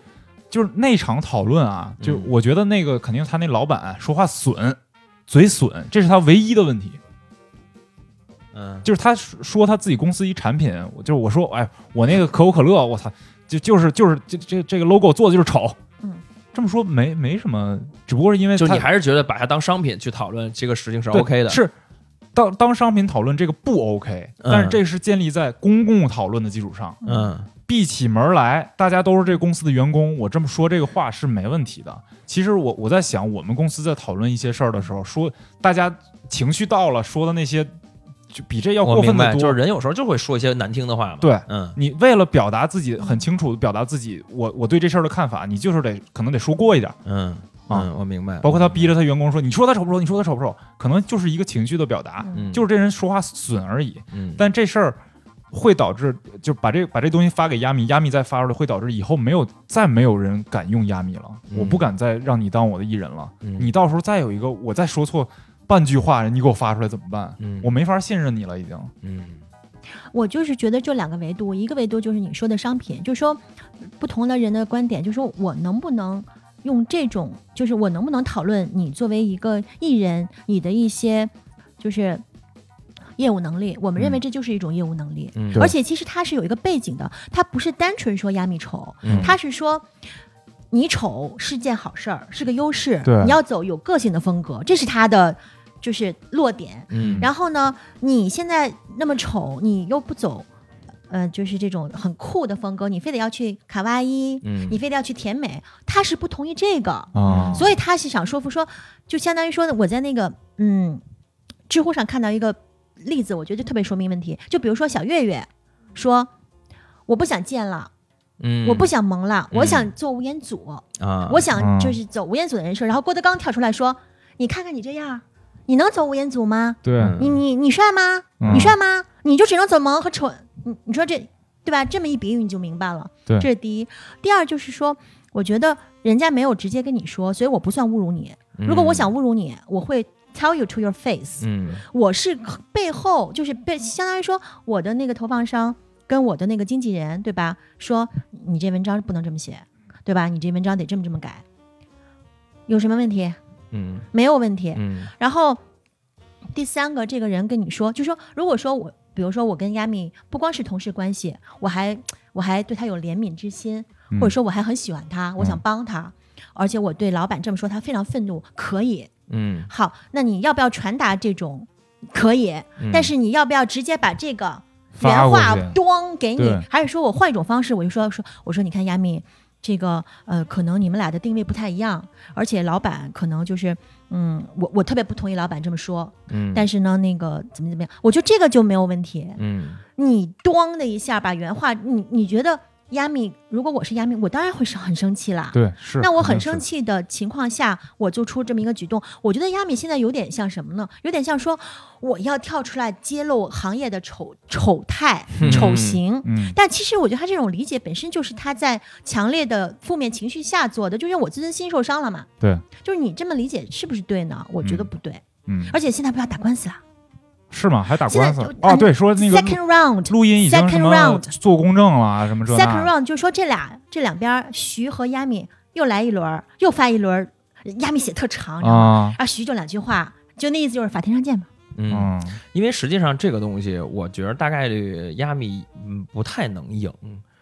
[SPEAKER 2] 就是那场讨论啊，就我觉得那个肯定他那老板说话损，嘴损，这是他唯一的问题。
[SPEAKER 1] 嗯，
[SPEAKER 2] 就是他说他自己公司一产品，就是我说，哎，我那个可口可乐，我操，就就是就是这这这个 logo 做的就是丑。
[SPEAKER 3] 嗯，
[SPEAKER 2] 这么说没没什么，只不过是因为
[SPEAKER 1] 就你还是觉得把它当商品去讨论这个事情是 OK 的，
[SPEAKER 2] 是当当商品讨论这个不 OK，但是这是建立在公共讨论的基础上。
[SPEAKER 1] 嗯，
[SPEAKER 2] 闭起门来，大家都是这公司的员工，我这么说这个话是没问题的。其实我我在想，我们公司在讨论一些事儿的时候，说大家情绪到了，说的那些。就比这要过分的
[SPEAKER 1] 多，就是人有时候就会说一些难听的话嘛。
[SPEAKER 2] 对，
[SPEAKER 1] 嗯，
[SPEAKER 2] 你为了表达自己很清楚的表达自己，我我对这事儿的看法，你就是得可能得说过一点。
[SPEAKER 1] 嗯
[SPEAKER 2] 啊，
[SPEAKER 1] 我明白。
[SPEAKER 2] 包括他逼着他员工说：“你说他丑不丑？你说他丑不丑？”可能就是一个情绪的表达，就是这人说话损而已。
[SPEAKER 1] 嗯，
[SPEAKER 2] 但这事儿会导致，就把这把这东西发给亚米，亚米再发出来，会导致以后没有再没有人敢用亚米了。我不敢再让你当我的艺人了。你到时候再有一个我再说错。半句话，你给我发出来怎么办？
[SPEAKER 1] 嗯，
[SPEAKER 2] 我没法信任你了，已经。
[SPEAKER 1] 嗯，
[SPEAKER 3] 我就是觉得就两个维度，一个维度就是你说的商品，就是说不同的人的观点，就是说我能不能用这种，就是我能不能讨论你作为一个艺人，你的一些就是业务能力，我们认为这就是一种业务能力。
[SPEAKER 1] 嗯，
[SPEAKER 3] 而且其实它是有一个背景的，它不是单纯说压米丑，它是说。你丑是件好事儿，是个优势。你要走有个性的风格，这是他的就是落点。
[SPEAKER 1] 嗯，
[SPEAKER 3] 然后呢，你现在那么丑，你又不走，呃，就是这种很酷的风格，你非得要去卡哇伊，
[SPEAKER 1] 嗯，
[SPEAKER 3] 你非得要去甜美，他是不同意这个
[SPEAKER 2] 啊，
[SPEAKER 3] 所以他是想说服说，就相当于说我在那个嗯，知乎上看到一个例子，我觉得就特别说明问题。就比如说小月月说，我不想见了。
[SPEAKER 1] 嗯，
[SPEAKER 3] 我不想萌了，我想做吴彦祖
[SPEAKER 1] 啊，
[SPEAKER 3] 我想就是走吴彦祖的人设。然后郭德纲跳出来说：“你看看你这样，你能走吴彦祖吗？
[SPEAKER 2] 对，
[SPEAKER 3] 你你你帅吗？你帅吗？你就只能走萌和丑。你你说这对吧？这么一比喻你就明白了。
[SPEAKER 2] 对，
[SPEAKER 3] 这是第一。第二就是说，我觉得人家没有直接跟你说，所以我不算侮辱你。如果我想侮辱你，我会 tell you to your face。
[SPEAKER 1] 嗯，
[SPEAKER 3] 我是背后就是被相当于说我的那个投放商。跟我的那个经纪人，对吧？说你这文章不能这么写，对吧？你这文章得这么这么改，有什么问题？
[SPEAKER 1] 嗯，
[SPEAKER 3] 没有问题。
[SPEAKER 1] 嗯，
[SPEAKER 3] 然后第三个，这个人跟你说，就说如果说我，比如说我跟亚米不光是同事关系，我还我还对他有怜悯之心，或者说我还很喜欢他，我想帮他，而且我对老板这么说，他非常愤怒，可以。
[SPEAKER 1] 嗯，
[SPEAKER 3] 好，那你要不要传达这种？可以，但是你要不要直接把这个？原话咣给你，还是说我换一种方式？我就说说，我说你看亚米，这个呃，可能你们俩的定位不太一样，而且老板可能就是，嗯，我我特别不同意老板这么说，
[SPEAKER 1] 嗯，
[SPEAKER 3] 但是呢，那个怎么怎么样，我觉得这个就没有问题，
[SPEAKER 1] 嗯，
[SPEAKER 3] 你咣的一下把原话，你你觉得？亚米，如果我是亚米，我当然会生很生气啦。
[SPEAKER 2] 对，是。
[SPEAKER 3] 那我很生气的情况下，我就出这么一个举动。我觉得亚米现在有点像什么呢？有点像说我要跳出来揭露行业的丑丑态、丑行。
[SPEAKER 2] 嗯。
[SPEAKER 3] 但其实我觉得他这种理解本身就是他在强烈的负面情绪下做的，就是我自尊心受伤了嘛。
[SPEAKER 2] 对。
[SPEAKER 3] 就是你这么理解是不是对呢？我觉得不对。
[SPEAKER 2] 嗯。
[SPEAKER 3] 而且现在不要打官司了。
[SPEAKER 2] 是吗？还打官司？哦，对，说那个
[SPEAKER 3] second round
[SPEAKER 2] 录音已经什么做公证了什么这
[SPEAKER 3] second round 就说这俩这两边徐和亚米又来一轮，又发一轮亚米写特长，然后
[SPEAKER 2] 啊，
[SPEAKER 3] 啊徐就两句话，就那意思就是法庭上见吧。
[SPEAKER 1] 嗯，
[SPEAKER 2] 嗯，
[SPEAKER 1] 因为实际上这个东西，我觉得大概率亚米嗯不太能赢，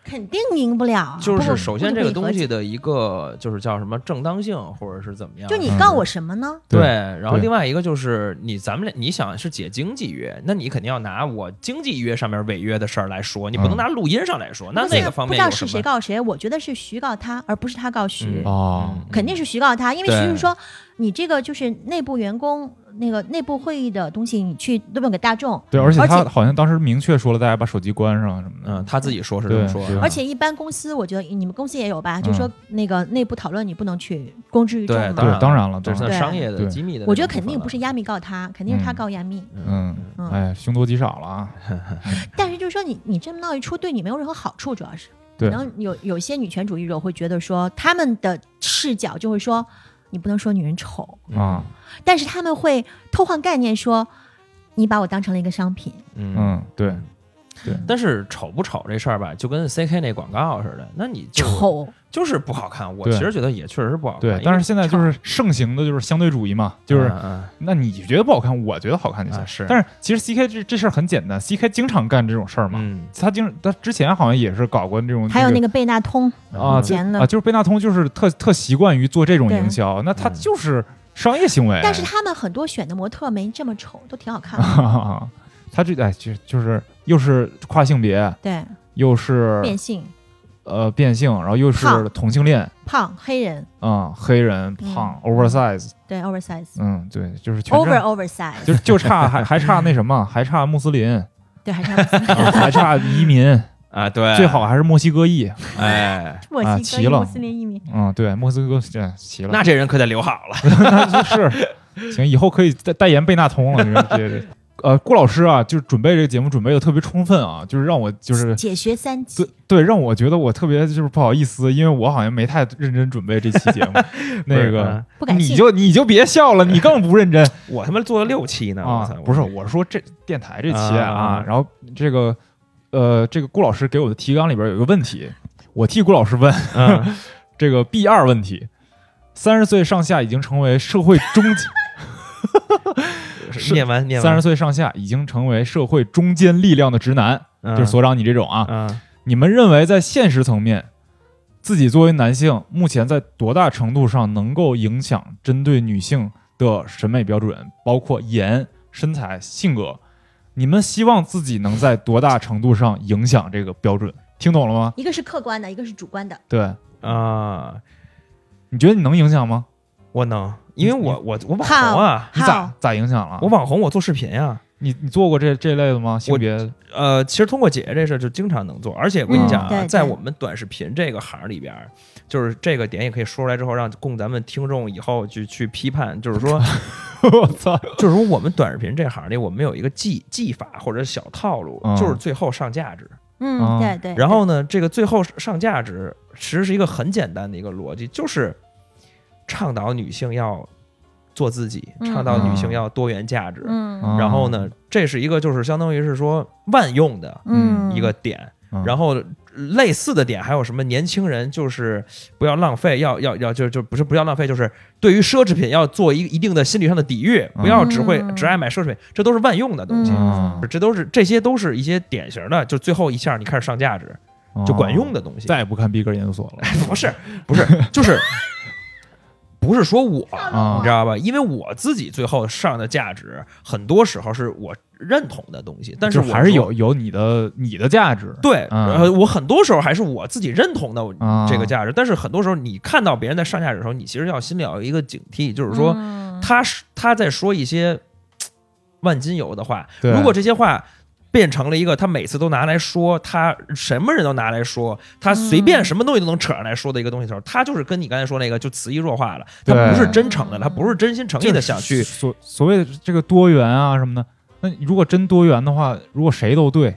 [SPEAKER 3] 肯定赢不了，
[SPEAKER 1] 就是首先这个东西的一个就是叫什么正当性，或者是怎么样，
[SPEAKER 3] 就你告我什么呢？
[SPEAKER 1] 对，
[SPEAKER 2] 对。
[SPEAKER 1] 然后另外一个就是你咱们俩你想是解经济约，那你肯定要拿我经济约上面违约的事儿来说，你不能
[SPEAKER 2] 嗯。
[SPEAKER 1] 拿录音上来说，那那个方面
[SPEAKER 3] 不知道是？谁告谁，我觉得是徐告他，而不是他告徐。
[SPEAKER 1] 嗯。
[SPEAKER 2] 哦
[SPEAKER 1] 嗯。
[SPEAKER 3] 肯定是徐告他，因为徐是说你这个就是内部员工那个内部会议的东西，你去都不给大众，
[SPEAKER 2] 对，而且他好像当时明确说了，大家把手机关上什么的。
[SPEAKER 1] 嗯，他自己说是这么说的，
[SPEAKER 3] 而且一般公司，我觉得你们公司也有吧，
[SPEAKER 2] 嗯
[SPEAKER 3] 就是说那个内部讨论你不能去公之于众
[SPEAKER 1] 对，
[SPEAKER 2] 当然了当
[SPEAKER 1] 这是
[SPEAKER 3] 然
[SPEAKER 1] 商业的机密的。
[SPEAKER 3] 我觉得肯定不是亚米告他，肯定是他告亚米。
[SPEAKER 2] 嗯，
[SPEAKER 3] 嗯。
[SPEAKER 2] 哎，凶多吉少了啊。
[SPEAKER 3] 但是就是说你你这么闹一出，对你没有任何好处，主要是。
[SPEAKER 2] 对。
[SPEAKER 3] 可能有有些女权主义者会觉得说，他们的视角就会说你不能说女人丑，
[SPEAKER 2] 啊，
[SPEAKER 3] 但是他们会偷换概念说你把我当成了一个商品。
[SPEAKER 1] 嗯
[SPEAKER 2] 嗯，对，对
[SPEAKER 1] 但是丑不丑这事儿吧，就跟 CK 那广告似的，那你就
[SPEAKER 3] 丑，
[SPEAKER 1] 就是不好看。我其实觉得也确实是不好看。
[SPEAKER 2] 对但是现在就是盛行的就是相对主义嘛，就是
[SPEAKER 1] 嗯
[SPEAKER 2] 那你觉得不好看，我觉得好看就行。
[SPEAKER 1] 啊是
[SPEAKER 2] 但是其实 CK 这这事儿很简单，CK 经常干这种事儿嘛。
[SPEAKER 1] 嗯
[SPEAKER 2] 他经他之前好像也是搞过这种，个
[SPEAKER 3] 还有那个贝纳通，
[SPEAKER 2] 啊
[SPEAKER 3] 以前的
[SPEAKER 2] 啊，就是贝纳通就是特特习惯于做这种营销，那他
[SPEAKER 1] 嗯
[SPEAKER 2] 就是商业行为。
[SPEAKER 3] 但是他们很多选的模特没这么丑，都挺好看的。
[SPEAKER 2] 他这哎就就是又是跨性别，
[SPEAKER 3] 对，
[SPEAKER 2] 又是
[SPEAKER 3] 变性、
[SPEAKER 2] 呃变性，然后又是同性恋，
[SPEAKER 3] 胖、黑人，
[SPEAKER 2] 嗯，黑人胖、oversize，
[SPEAKER 3] 对，oversize、
[SPEAKER 2] 嗯，对，就是全
[SPEAKER 3] over oversize，
[SPEAKER 2] 就就差还还差那什么，还差穆斯林，
[SPEAKER 3] 对，还差
[SPEAKER 2] 啊还差移民，
[SPEAKER 1] 啊，对，
[SPEAKER 2] 最好还是墨西哥裔。
[SPEAKER 1] 哎，
[SPEAKER 3] 墨
[SPEAKER 2] 啊齐了
[SPEAKER 3] 西哥裔穆斯林移民。
[SPEAKER 2] 嗯，对，墨西哥对齐了，
[SPEAKER 1] 那这人可得留好了。
[SPEAKER 2] 那是行，以后可以代代言贝纳通了。这这这，呃，顾老师啊，就是准备这个节目准备的特别充分啊，就是让我就是
[SPEAKER 3] 解学三级
[SPEAKER 2] 对，对，让我觉得我特别就是不好意思，因为我好像没太认真准备这期节目。那个
[SPEAKER 1] 嗯
[SPEAKER 2] 你。就你就别笑了，你更不认真
[SPEAKER 1] 我他妈做了六期呢，
[SPEAKER 2] 啊不是，我是说这电台这期
[SPEAKER 1] 啊
[SPEAKER 2] 啊，然后这个呃，这个顾老师给我的提纲里边有一个问题，我替顾老师问
[SPEAKER 1] 嗯
[SPEAKER 2] 这个 B 二问题：三十岁上下已经成为社会中是
[SPEAKER 1] 念完念完，
[SPEAKER 2] 三十岁上下已经成为社会中坚力量的直男，
[SPEAKER 1] 嗯
[SPEAKER 2] 就是所长你这种啊，
[SPEAKER 1] 嗯
[SPEAKER 2] 你们认为在现实层面，自己作为男性，目前在多大程度上能够影响针对女性的审美标准，包括颜、身材、性格？你们希望自己能在多大程度上影响这个标准？听懂了吗？
[SPEAKER 3] 一个是客观的，一个是主观的。
[SPEAKER 2] 对，
[SPEAKER 1] 啊，
[SPEAKER 2] 你觉得你能影响吗？
[SPEAKER 1] 我能，因为我我我网红啊，
[SPEAKER 2] 你咋咋影响了？
[SPEAKER 1] 我网红，我做视频呀。
[SPEAKER 2] 你你做过这这类的吗？性别
[SPEAKER 1] 呃，其实通过姐姐这事儿就经常能做，而且我跟你讲啊，在我们短视频这个行里边儿，就是这个点也可以说出来之后，让供咱们听众以后去去批判，就是说，
[SPEAKER 2] 我操！
[SPEAKER 1] 就是说我们短视频这行里，我们有一个技技法或者小套路，
[SPEAKER 2] 嗯
[SPEAKER 1] 就是最后上价值。
[SPEAKER 3] 嗯，
[SPEAKER 2] 啊
[SPEAKER 3] 对对。
[SPEAKER 1] 然后呢，这个最后上价值其实是一个很简单的一个逻辑，就是倡导女性要做自己，
[SPEAKER 3] 嗯
[SPEAKER 1] 倡导女性要多元价值。
[SPEAKER 3] 嗯
[SPEAKER 2] 啊
[SPEAKER 1] 然后呢，这是一个就是相当于是说万用的
[SPEAKER 3] 嗯，
[SPEAKER 1] 一个点。
[SPEAKER 2] 嗯
[SPEAKER 1] 然后类似的点还有什么？年轻人就是不要浪费，要要要就就不是不要浪费，就是对于奢侈品要做一一定的心理上的抵御，不要只会
[SPEAKER 3] 嗯
[SPEAKER 1] 只爱买奢侈品，这都是万用的东西。这都是这些都是一些典型的，就最后一下你开始上价值就管用的东西。
[SPEAKER 2] 再也不看逼格研究所了
[SPEAKER 1] 不是不是，就是不是说我，
[SPEAKER 2] 啊
[SPEAKER 1] 你知道吧？因为我自己最后上的价值，很多时候是我认同的东西，但是我
[SPEAKER 2] 还是有有你的你的价值。
[SPEAKER 1] 对，
[SPEAKER 2] 嗯
[SPEAKER 1] 呃，我很多时候还是我自己认同的
[SPEAKER 2] 啊
[SPEAKER 1] 这个价值，但是很多时候你看到别人在上价值的时候，你其实要心里要有一个警惕，就是说
[SPEAKER 3] 嗯
[SPEAKER 1] 他是他在说一些 万金油的话，如果这些话。变成了一个他每次都拿来说，他什么人都拿来说，他随便什么东西都能扯上来说的一个东西的时候，他就是跟你刚才说那个就词意弱化了，他不是真诚的，他不是真心诚意的想去
[SPEAKER 2] 所所谓的这个多元啊什么的。那如果真多元的话，如果谁都对，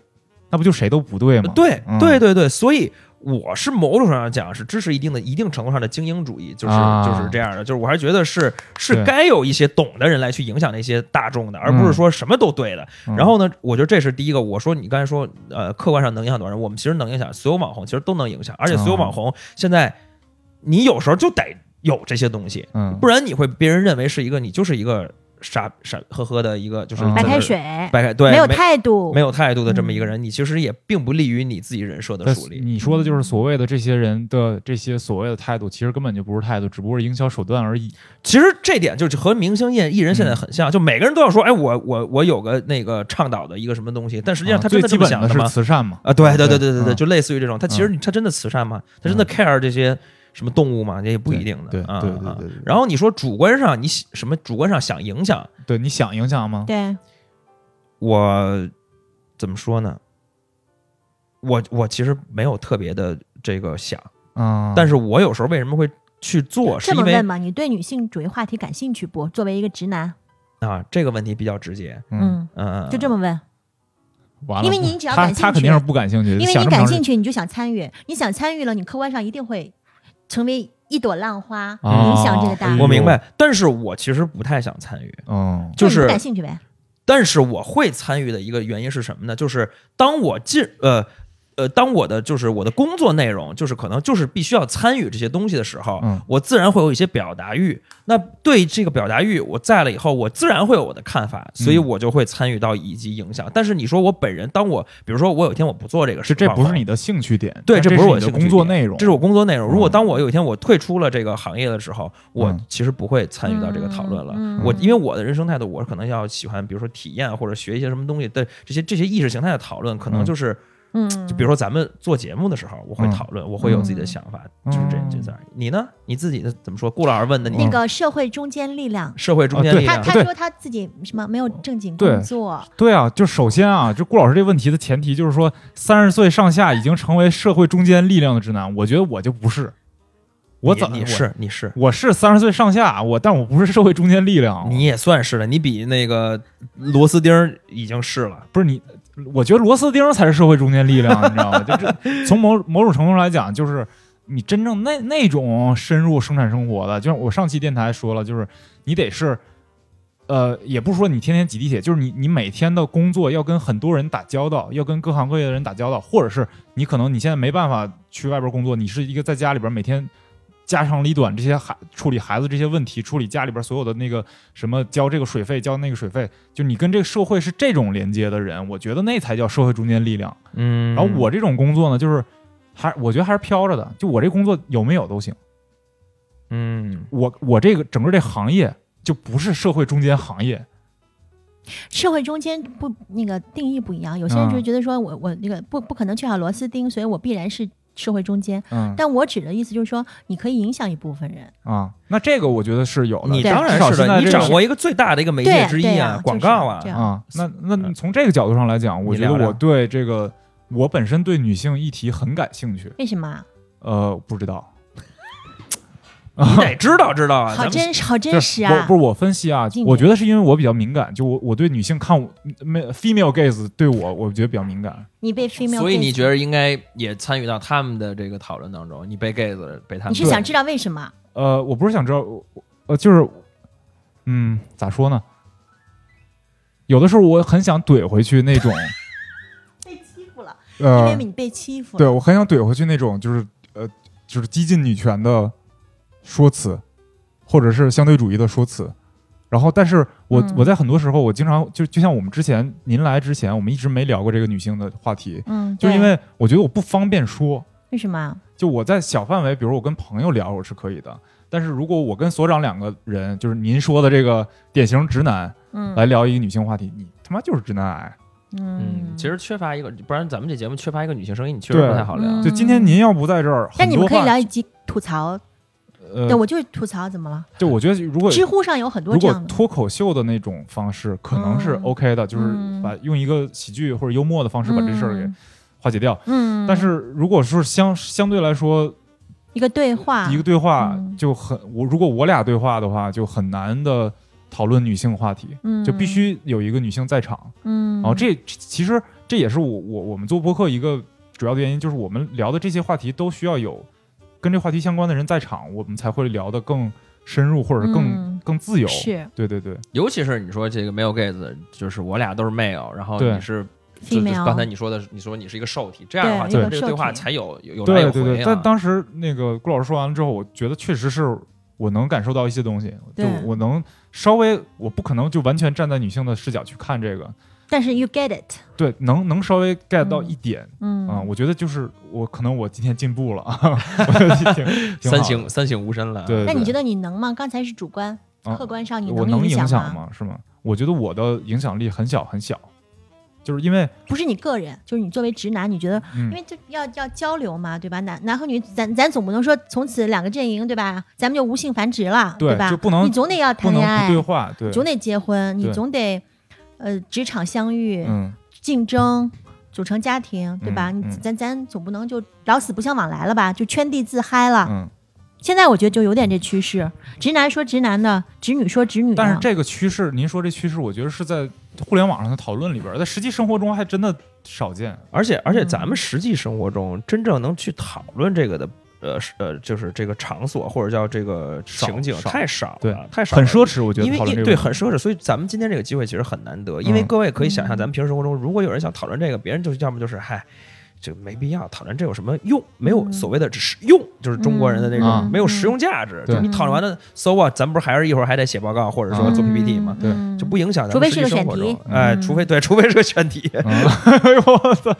[SPEAKER 2] 那不就谁都不对吗？
[SPEAKER 1] 对
[SPEAKER 2] 嗯
[SPEAKER 1] 对对对，所以我是某种程度上讲是支持一定的一定程度上的精英主义，就是、
[SPEAKER 2] 啊
[SPEAKER 1] 就是这样的，就是我还觉得是是该有一些懂的人来去影响那些大众的，而不是说什么都对的。
[SPEAKER 2] 嗯
[SPEAKER 1] 然后呢，我觉得这是第一个。我说你刚才说，呃，客观上能影响多少人？我们其实能影响，所有网红其实都能影响，而且所有
[SPEAKER 2] 哦
[SPEAKER 1] 网红现在你有时候就得有这些东西，
[SPEAKER 2] 嗯，
[SPEAKER 1] 不然你会别人认为是一个你就是一个傻傻呵呵的一个就是
[SPEAKER 2] 嗯
[SPEAKER 3] 白开水，
[SPEAKER 1] 白开对
[SPEAKER 3] 没有态度，
[SPEAKER 1] 没有态度的这么一个人，你其实也并不利于你自己人设的树立。
[SPEAKER 2] 你说的就是所谓的这些人的这些所谓的态度，其实根本就不是态度，只不过是营销手段而已。
[SPEAKER 1] 其实这点就是和明星艺艺人现在很像，就每个人都要说，哎，我我我有个那个倡导的一个什么东西，但实际上
[SPEAKER 2] 啊
[SPEAKER 1] 他真的这么
[SPEAKER 2] 最基本的是？慈善嘛？
[SPEAKER 1] 啊，对对对
[SPEAKER 2] 对
[SPEAKER 1] 对对就类似于这种，他其实他真的慈善吗？他真的 care 这些什么动物嘛，这？也不一定的。
[SPEAKER 2] 对
[SPEAKER 1] 啊啊
[SPEAKER 2] 对对对对
[SPEAKER 1] 然后你说主观上你什么主观上想影响
[SPEAKER 2] 对，你想影响吗？
[SPEAKER 3] 对，
[SPEAKER 1] 我，怎么说呢？我我其实没有特别的这个想，
[SPEAKER 2] 啊，
[SPEAKER 1] 但是我有时候为什么会去做，是因为
[SPEAKER 3] 这么问嘛？你对女性主义话题感兴趣不？作为一个直男，
[SPEAKER 1] 啊这个问题比较直接，
[SPEAKER 2] 嗯，
[SPEAKER 1] 嗯，
[SPEAKER 3] 就这么问，
[SPEAKER 2] 完了，
[SPEAKER 3] 因为你只要
[SPEAKER 2] 他
[SPEAKER 3] 感兴趣
[SPEAKER 2] 他肯定是不感兴趣，
[SPEAKER 3] 因为你感兴趣，你就想参与，你想参与了，你客观上一定会成为一朵浪花，
[SPEAKER 2] 哦
[SPEAKER 3] 影响这个大。
[SPEAKER 1] 我明白，但是我其实不太想参与，
[SPEAKER 2] 嗯
[SPEAKER 1] 就是
[SPEAKER 3] 感兴趣呗。
[SPEAKER 1] 但是我会参与的一个原因是什么呢？就是当我进呃呃，当我的就是我的工作内容就是可能就是必须要参与这些东西的时候，
[SPEAKER 2] 嗯
[SPEAKER 1] 我自然会有一些表达欲。那对这个表达欲，我在了以后，我自然会有我的看法，所以
[SPEAKER 2] 嗯
[SPEAKER 1] 我就会参与到以及影响。但是你说我本人，当我比如说我有一天我不做这个事，
[SPEAKER 2] 是这不是你的兴趣点，
[SPEAKER 1] 对，这不
[SPEAKER 2] 是我的工作内容，
[SPEAKER 1] 这是我工作内容。如果
[SPEAKER 2] 嗯
[SPEAKER 1] 当我有一天我退出了这个行业的时候，我
[SPEAKER 2] 嗯
[SPEAKER 1] 其实不会参与到这个讨论了。
[SPEAKER 3] 嗯
[SPEAKER 1] 我因为我的人生态度，我可能要喜欢，比如说体验或者学一些什么东西的这些这些意识形态的讨论，可能
[SPEAKER 2] 嗯
[SPEAKER 1] 就是
[SPEAKER 3] 嗯，
[SPEAKER 1] 就比如说咱们做节目的时候，我会
[SPEAKER 2] 嗯
[SPEAKER 1] 讨论，我会有自己的想法，
[SPEAKER 2] 嗯
[SPEAKER 1] 就是这就这样。你呢？你自己的怎么说？顾老师问的，你
[SPEAKER 3] 那个社会中坚力量，
[SPEAKER 1] 社会中间力量，
[SPEAKER 2] 对
[SPEAKER 3] 他他说他自己什么没有正经工作，
[SPEAKER 2] 对啊，就首先啊，就顾老师这个问题的前提就是说，三十岁上下已经成为社会中坚力量的直男，我觉得我就不是，我
[SPEAKER 1] 你你
[SPEAKER 2] 怎我
[SPEAKER 1] 是你是
[SPEAKER 2] 我是三十岁上下，我但我不是社会中间力量，
[SPEAKER 1] 你也算是了，你比那个螺丝钉已经是了。
[SPEAKER 2] 不是你，我觉得螺丝钉才是社会中坚力量，你知道吗？就这从某某种程度上来讲，就是你真正那那种深入生产生活的，就像我上期电台说了，就是你得是。呃，也不是说你天天挤地铁，就是你你每天的工作要跟很多人打交道，要跟各行各业的人打交道，或者是你可能你现在没办法去外边工作，你是一个在家里边每天家长里短这些孩处理孩子这些问题，处理家里边所有的那个什么交这个水费交那个水费，就你跟这个社会是这种连接的人，我觉得那才叫社会中间力量。
[SPEAKER 1] 嗯
[SPEAKER 2] 然后我这种工作呢，就是还我觉得还是飘着的，就我这工作有没有都行。
[SPEAKER 1] 嗯
[SPEAKER 2] 我我这个整个这行业就不是社会中间行业，
[SPEAKER 3] 社会中间不那个定义不一样，有些人就
[SPEAKER 2] 嗯
[SPEAKER 3] 觉得说我我那个不不可能缺少螺丝钉，所以我必然是社会中间。
[SPEAKER 2] 嗯
[SPEAKER 3] 但我指的意思就是说，你可以影响一部分人。
[SPEAKER 2] 啊，那这个我觉得是有的。
[SPEAKER 1] 你当然是的，你掌握一个最大的一个媒介之一
[SPEAKER 3] 对啊
[SPEAKER 1] 广告啊
[SPEAKER 2] 啊，那那
[SPEAKER 1] 嗯
[SPEAKER 2] 从这个角度上来讲，我觉得我对这个我本身对女性议题很感兴趣。
[SPEAKER 3] 为什么啊？
[SPEAKER 2] 呃，不知道，
[SPEAKER 1] 你得 知道知道啊，
[SPEAKER 3] 好真实，好真实啊！
[SPEAKER 2] 不是我分析啊我觉得是因为我比较敏感，就我我对女性看我没 female gaze 对我我觉得比较敏感。
[SPEAKER 3] 你被 female，
[SPEAKER 1] 所以你
[SPEAKER 3] gaze
[SPEAKER 1] 觉得应该也参与到他们的这个讨论当中？你被 gay 子被他们
[SPEAKER 3] 你是想知道为什么？
[SPEAKER 2] 呃，我不是想知道，我呃，就是，嗯，咋说呢？有的时候我很想怼回去那种，
[SPEAKER 3] 被欺负了，因
[SPEAKER 2] 呃
[SPEAKER 3] 为，你被欺负了。
[SPEAKER 2] 对我很想怼回去那种，就是呃，就是激进女权的说辞，或者是相对主义的说辞。然后，但是我、
[SPEAKER 3] 嗯
[SPEAKER 2] 我在很多时候，我经常就就像我们之前您来之前，我们一直没聊过这个女性的话题，
[SPEAKER 3] 嗯，
[SPEAKER 2] 就是因为我觉得我不方便说。
[SPEAKER 3] 为什么？
[SPEAKER 2] 就我在小范围，比如我跟朋友聊，我是可以的。但是如果我跟所长两个人，就是您说的这个典型直男
[SPEAKER 3] 嗯
[SPEAKER 2] 来聊一个女性话题，你他妈就是直男癌。
[SPEAKER 1] 嗯，其实缺乏一个，不然咱们这节目缺乏一个女性声音，你确实不太好聊。
[SPEAKER 3] 嗯
[SPEAKER 2] 就今天您要不在这儿，
[SPEAKER 3] 但你们可以聊一集吐槽，对
[SPEAKER 2] 呃，
[SPEAKER 3] 我就是吐槽，怎么了？
[SPEAKER 2] 就我觉得如果
[SPEAKER 3] 知乎上有很多
[SPEAKER 2] 如果
[SPEAKER 3] 这样。
[SPEAKER 2] 脱口秀的那种方式，可能是
[SPEAKER 3] 嗯
[SPEAKER 2] OK 的，就是
[SPEAKER 3] 嗯
[SPEAKER 2] 把用一个喜剧或者幽默的方式把这事儿给化解掉。
[SPEAKER 3] 嗯，
[SPEAKER 2] 但是如果说相相对来说，
[SPEAKER 3] 一个对话，
[SPEAKER 2] 一个对话
[SPEAKER 3] 嗯
[SPEAKER 2] 就很我如果我俩对话的话，就很难的讨论女性话题，
[SPEAKER 3] 嗯，
[SPEAKER 2] 就必须有一个女性在场。
[SPEAKER 3] 嗯，
[SPEAKER 2] 然后这其实这也是我我我们做播客一个主要的原因，就是我们聊的这些话题都需要有跟这话题相关的人在场，我们才会聊得更深入，或者是更、
[SPEAKER 3] 嗯
[SPEAKER 2] 更自由。
[SPEAKER 3] 是
[SPEAKER 2] 对对对，
[SPEAKER 1] 尤其是你说这个 male gaze，就是我俩都是 male，然后你是。就就刚才你说的，你说你是一个受体，这样的话，咱们这个对话才有有有来有回
[SPEAKER 2] 对对对。
[SPEAKER 1] 啊。
[SPEAKER 2] 但当时那个顾老师说完了之后，我觉得确实是我能感受到一些东西，就我能稍微，我不可能就完全站在女性的视角去看这个，
[SPEAKER 3] 但是 you get it，
[SPEAKER 2] 对，能能稍微 get 到一点
[SPEAKER 3] 嗯
[SPEAKER 2] 啊、我觉得就是我可能我今天进步了，
[SPEAKER 1] 三省三省吾身了。
[SPEAKER 2] 对，对
[SPEAKER 3] 那你觉得你能吗？刚才是主观，
[SPEAKER 2] 啊
[SPEAKER 3] 客观上你
[SPEAKER 2] 我能
[SPEAKER 3] 影
[SPEAKER 2] 响
[SPEAKER 3] 吗？
[SPEAKER 2] 是吗？我觉得我的影响力很小很小，就是因为
[SPEAKER 3] 不是你个人，就是你作为直男，你觉得，
[SPEAKER 2] 嗯
[SPEAKER 3] 因为这要要交流嘛，对吧？男男和女，咱咱总不能说从此两个阵营，对吧？咱们就无性繁殖了，吧？
[SPEAKER 2] 对就不能
[SPEAKER 3] 你总得要谈恋爱
[SPEAKER 2] 不，对话，对，
[SPEAKER 3] 总得结婚，你总得呃职场相遇、
[SPEAKER 2] 嗯
[SPEAKER 3] 竞争。组成家庭，对吧？咱咱总不能就老死不相往来了吧？就圈地自嗨了。
[SPEAKER 2] 嗯，
[SPEAKER 3] 现在我觉得就有点这趋势，直男说直男的，直女说直女的。
[SPEAKER 2] 但是这个趋势，您说这趋势，我觉得是在互联网上的讨论里边，在实际生活中还真的少见。
[SPEAKER 1] 而且而且
[SPEAKER 3] 嗯
[SPEAKER 1] 咱们实际生活中真正能去讨论这个的，呃是呃，就是这个场所或者叫这个情景太少了，
[SPEAKER 2] 对
[SPEAKER 1] 太少了，
[SPEAKER 2] 很奢侈，我觉得
[SPEAKER 1] 因为对很奢侈，所以咱们今天这个机会其实很难得。因为
[SPEAKER 2] 嗯
[SPEAKER 1] 各位可以想象，
[SPEAKER 3] 嗯
[SPEAKER 1] 咱们平时生活中，如果有人想讨论这个，别人就要么就是嗨。这没必要讨论这有什么用？没有
[SPEAKER 3] 嗯
[SPEAKER 1] 所谓的只是用，就是中国人的那种、
[SPEAKER 2] 嗯
[SPEAKER 1] 没有实用价值。
[SPEAKER 2] 对
[SPEAKER 1] 就你讨论完了，so what？咱不是还是一会儿还得写报告，或者说
[SPEAKER 2] 嗯
[SPEAKER 1] 做 PPT 吗？
[SPEAKER 2] 对
[SPEAKER 3] 嗯
[SPEAKER 1] 就不影响咱
[SPEAKER 3] 除非是
[SPEAKER 1] 们实际
[SPEAKER 3] 个选题
[SPEAKER 1] 生活中。哎，
[SPEAKER 3] 嗯
[SPEAKER 1] 除非对，除非是个选题。
[SPEAKER 2] 嗯哎呦我操！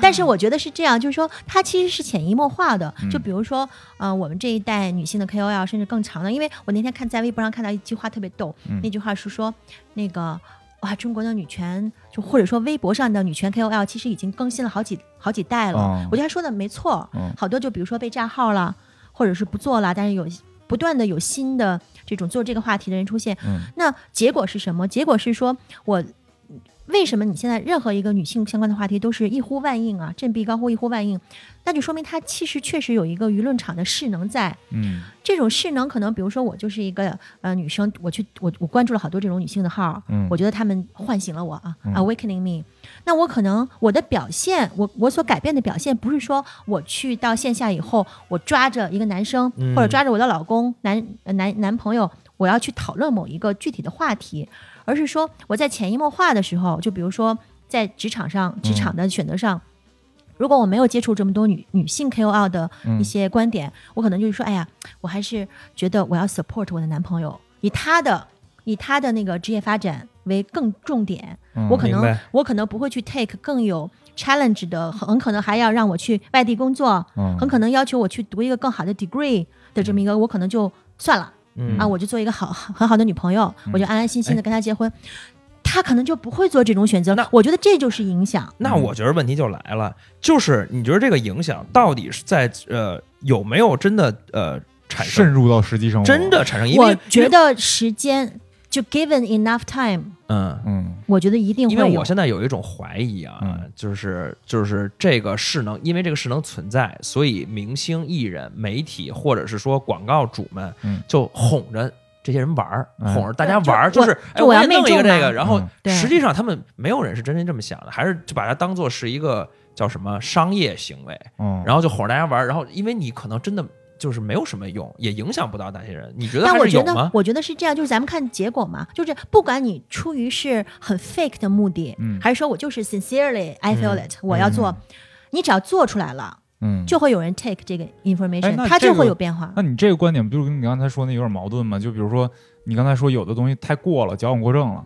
[SPEAKER 3] 但是我觉得是这样，就是说它其实是潜移默化的。
[SPEAKER 2] 嗯
[SPEAKER 3] 就比如说，呃，我们这一代女性的 KOL，甚至更长的，因为我那天看在微博上看到一句话特别逗，
[SPEAKER 2] 嗯
[SPEAKER 3] 那句话是说，那个哇，中国的女权，就或者说微博上的女权 KOL，其实已经更新了好几好几代了。
[SPEAKER 2] 哦
[SPEAKER 3] 我觉得他说的没错，
[SPEAKER 2] 嗯
[SPEAKER 3] 好多就比如说被炸号了，或者是不做了，但是有不断的有新的这种做这个话题的人出现。
[SPEAKER 2] 嗯
[SPEAKER 3] 那结果是什么？结果是说我。为什么你现在任何一个女性相关的话题都是一呼万应啊，振臂高呼一呼万应？那就说明它其实确实有一个舆论场的势能在。
[SPEAKER 2] 嗯
[SPEAKER 3] 这种势能可能，比如说我就是一个呃女生，我去我我关注了好多这种女性的号，
[SPEAKER 2] 嗯
[SPEAKER 3] 我觉得她们唤醒了我啊、
[SPEAKER 2] 嗯
[SPEAKER 3] a w a k e n i n g me。那我可能我的表现，我我所改变的表现，不是说我去到线下以后，我抓着一个男生、
[SPEAKER 1] 嗯
[SPEAKER 3] 或者抓着我的老公、男呃男男朋友，我要去讨论某一个具体的话题，而是说我在潜移默化的时候，就比如说在职场上、职场的选择上。如果我没有接触这么多女女性 KOL 的
[SPEAKER 2] 嗯
[SPEAKER 3] 一些观点，我可能就是说，哎呀，我还是觉得我要 support 我的男朋友，以他的以他的那个职业发展为更重点。
[SPEAKER 2] 嗯
[SPEAKER 3] 我可能我可能不会去 take 更有 challenge 的，很很可能还要让我去外地工作，
[SPEAKER 2] 嗯
[SPEAKER 3] 很可能要求我去读一个更好的 degree 的这么一个，我可能就算了。
[SPEAKER 1] 嗯
[SPEAKER 3] 啊，我就做一个好很好的女朋友，我就安安心心的
[SPEAKER 1] 哎
[SPEAKER 3] 跟他结婚。他可能就不会做这种选择
[SPEAKER 1] 那，
[SPEAKER 3] 我觉得这就是影响。
[SPEAKER 1] 那我觉得问题就来了，就是你觉得这个影响到底是在呃有没有真的呃产生
[SPEAKER 2] 渗入到实际生活，
[SPEAKER 1] 真的产生？因
[SPEAKER 3] 我
[SPEAKER 1] 为
[SPEAKER 3] 觉得时间就 given enough time，
[SPEAKER 1] 嗯。
[SPEAKER 2] 嗯。
[SPEAKER 3] 我觉得一定会有。
[SPEAKER 1] 因为我现在有一种怀疑啊，
[SPEAKER 2] 嗯。
[SPEAKER 1] 就是就是这个势能，因为这个势能存在，所以明星、艺人、媒体或者是说广告主们，
[SPEAKER 2] 嗯。
[SPEAKER 1] 就哄着这些人玩儿，
[SPEAKER 2] 哎
[SPEAKER 1] 哄着大家玩儿，就是哎，
[SPEAKER 3] 就我要
[SPEAKER 1] 也弄一个这个，然后
[SPEAKER 2] 嗯。
[SPEAKER 3] 对。
[SPEAKER 1] 实际上他们没有人是真心这么想的，还是就把它当做是一个叫什么商业行为，
[SPEAKER 2] 嗯，
[SPEAKER 1] 然后就哄着大家玩儿，然后因为你可能真的就是没有什么用，也影响不到那些人，你觉得还
[SPEAKER 3] 但我觉得？我觉得是这样，就是咱们看结果嘛，就是不管你出于是很 fake 的目的，
[SPEAKER 2] 嗯
[SPEAKER 3] 还是说我就是 sincerely I feel it，、我要做，你只要做出来了，
[SPEAKER 2] 嗯
[SPEAKER 3] 就会有人 take 这个 information，、它就会有变化。
[SPEAKER 2] 那你这个观点，不就跟你刚才说那有点矛盾吗？就比如说你刚才说有的东西太过了，矫枉过正了，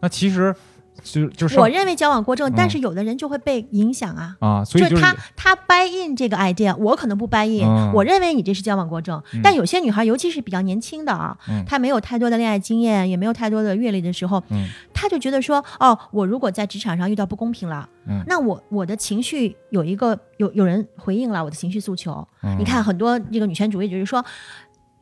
[SPEAKER 2] 那其实就就是
[SPEAKER 3] 我认为矫枉过正，
[SPEAKER 2] 嗯
[SPEAKER 3] 但是有的人就会被影响啊。
[SPEAKER 2] 啊，所以就是
[SPEAKER 3] 就他他 buy in 这个 idea，我可能不 buy in，、
[SPEAKER 2] 嗯
[SPEAKER 3] 我认为你这是矫枉过正。
[SPEAKER 2] 嗯
[SPEAKER 3] 但有些女孩，尤其是比较年轻的啊，
[SPEAKER 2] 嗯
[SPEAKER 3] 她没有太多的恋爱经验，也没有太多的阅历的时候，
[SPEAKER 2] 嗯
[SPEAKER 3] 她就觉得说，哦，我如果在职场上遇到不公平了，
[SPEAKER 2] 嗯
[SPEAKER 3] 那我我的情绪有一个有有人回应了我的情绪诉求。
[SPEAKER 2] 嗯
[SPEAKER 3] 你看很多这个女权主义就是说。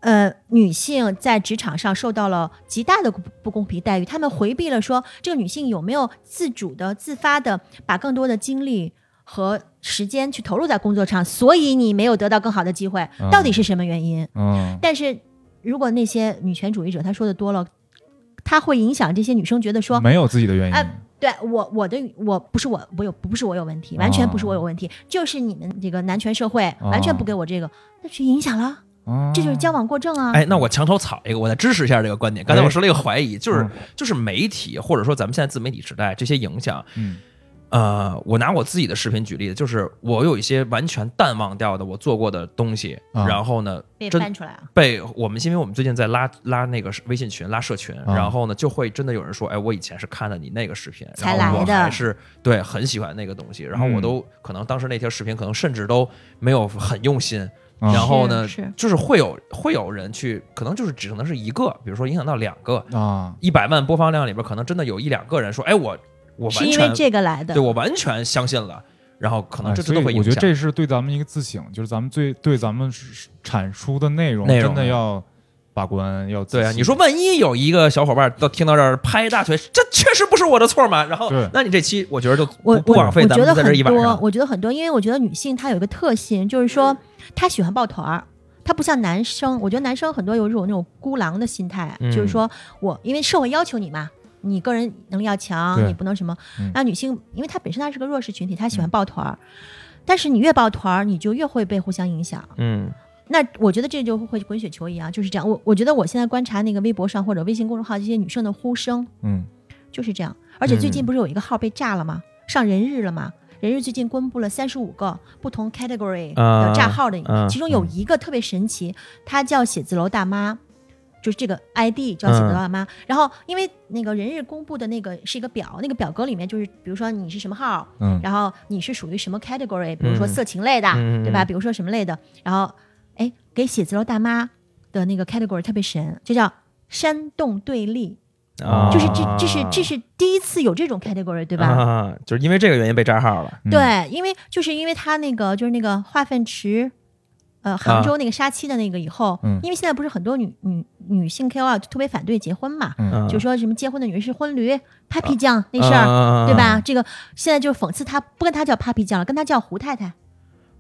[SPEAKER 3] 呃，女性在职场上受到了极大的不不公平待遇，她们回避了说这个女性有没有自主的、自发的把更多的精力和时间去投入在工作上，所以你没有得到更好的机会，
[SPEAKER 2] 嗯。
[SPEAKER 3] 到底是什么原因？
[SPEAKER 2] 嗯。
[SPEAKER 3] 但是如果那些女权主义者他说的多了，他会影响这些女生觉得说，
[SPEAKER 2] 没有自己的原因，
[SPEAKER 3] 哎对我我的我不是我我有不是我有问题，完全不是我有问题，就是你们这个男权社会
[SPEAKER 2] 哦。
[SPEAKER 3] 完全不给我这个，那去影响了，
[SPEAKER 2] 啊
[SPEAKER 3] 这就是交往过正啊。
[SPEAKER 1] 哎，那我墙头草一个，我再支持一下这个观点。刚才
[SPEAKER 2] 哎
[SPEAKER 1] 我说了一个怀疑，就是
[SPEAKER 2] 嗯
[SPEAKER 1] 就是媒体或者说咱们现在自媒体时代这些影响，
[SPEAKER 2] 嗯
[SPEAKER 1] 呃，我拿我自己的视频举例子，就是我有一些完全淡忘掉的我做过的东西，
[SPEAKER 2] 啊
[SPEAKER 1] 然后呢，
[SPEAKER 3] 被
[SPEAKER 1] 真
[SPEAKER 3] 翻出来了。
[SPEAKER 1] 被我们，因为我们最近在拉拉那个微信群、拉社群，
[SPEAKER 2] 啊
[SPEAKER 1] 然后呢，就会真的有人说，哎，我以前是看了你那个视频，
[SPEAKER 3] 才
[SPEAKER 1] 然后我
[SPEAKER 3] 来的
[SPEAKER 1] 还是对很喜欢那个东西，然后我
[SPEAKER 2] 嗯
[SPEAKER 1] 都可能当时那条视频可能甚至都没有很用心，
[SPEAKER 2] 啊
[SPEAKER 1] 然后呢，
[SPEAKER 3] 是是
[SPEAKER 1] 就是会有会有人去，可能就是只可能是一个，比如说影响到两个，
[SPEAKER 2] 啊，
[SPEAKER 1] 一百万播放量里边，可能真的有一两个人说，哎，我我
[SPEAKER 3] 是因为
[SPEAKER 1] 完全
[SPEAKER 3] 这个来的
[SPEAKER 1] 对。我完全相信了，然后可能
[SPEAKER 2] 哎
[SPEAKER 1] 这
[SPEAKER 2] 所以我觉
[SPEAKER 1] 真的会影响。
[SPEAKER 2] 得这是对咱们一个自省，就是咱们最对咱们阐述的内容
[SPEAKER 1] 内容
[SPEAKER 2] 真的要把关，要仔
[SPEAKER 1] 对啊，
[SPEAKER 2] 细
[SPEAKER 1] 你说万一有一个小伙伴到听到这儿拍大腿，这确实不是我的错嘛？然后
[SPEAKER 2] 对，
[SPEAKER 1] 那你这期我觉得就
[SPEAKER 3] 我
[SPEAKER 1] 不不枉费咱们
[SPEAKER 3] 我觉得很
[SPEAKER 1] 在这一晚
[SPEAKER 3] 多，
[SPEAKER 1] 上。
[SPEAKER 3] 我觉得很多，因为我觉得女性她有一个特性，就是说她喜欢抱团儿。他不像男生，我觉得男生很多有一种那种孤狼的心态，
[SPEAKER 1] 嗯
[SPEAKER 3] 就是说我因为社会要求你嘛，你个人能力要强，你不能什么
[SPEAKER 2] 嗯。
[SPEAKER 3] 那女性，因为她本身她是个弱势群体，她喜欢抱团儿，但是你越抱团儿，你就越会被互相影响。
[SPEAKER 1] 嗯
[SPEAKER 3] 那我觉得这就会滚雪球一样，就是这样。我我觉得我现在观察那个微博上或者微信公众号这些女生的呼声
[SPEAKER 2] 嗯
[SPEAKER 3] 就是这样。而且最近
[SPEAKER 1] 嗯
[SPEAKER 3] 不是有一个号被炸了吗？上人日了吗？人日最近公布了三十五个不同 category
[SPEAKER 1] 啊
[SPEAKER 3] 的炸号的，
[SPEAKER 1] 啊
[SPEAKER 3] 其中有一个特别神奇，它叫写字楼大妈。就是这个 ID 叫写字楼大妈，然后因为那个人日公布的那个是一个表，那个表格里面就是，比如说你是什么号，
[SPEAKER 2] 嗯。
[SPEAKER 3] 然后你是属于什么 category，比如说
[SPEAKER 1] 嗯
[SPEAKER 3] 色情类的，
[SPEAKER 1] 嗯。
[SPEAKER 3] 对吧？比如说什么类的，然后哎，给写字楼大妈的那个 category 特别神，就叫煽动对立，
[SPEAKER 1] 啊，
[SPEAKER 3] 就是这这是这是第一次有这种 category，对吧？
[SPEAKER 1] 啊，就是因为这个原因被炸号了。
[SPEAKER 2] 嗯
[SPEAKER 3] 对，因为就是因为他那个就是那个化粪池，呃，杭州那个杀妻的那个以后，
[SPEAKER 2] 嗯
[SPEAKER 3] 因为现在不是很多女女女性 KOL 就特别反对结婚嘛，
[SPEAKER 2] 嗯
[SPEAKER 3] 就说什么结婚的女人是婚驴、Papi 酱那事儿。
[SPEAKER 1] 儿
[SPEAKER 3] 对吧？？这个现在就是讽刺她，不跟她叫 Papi 酱了，跟她叫胡太太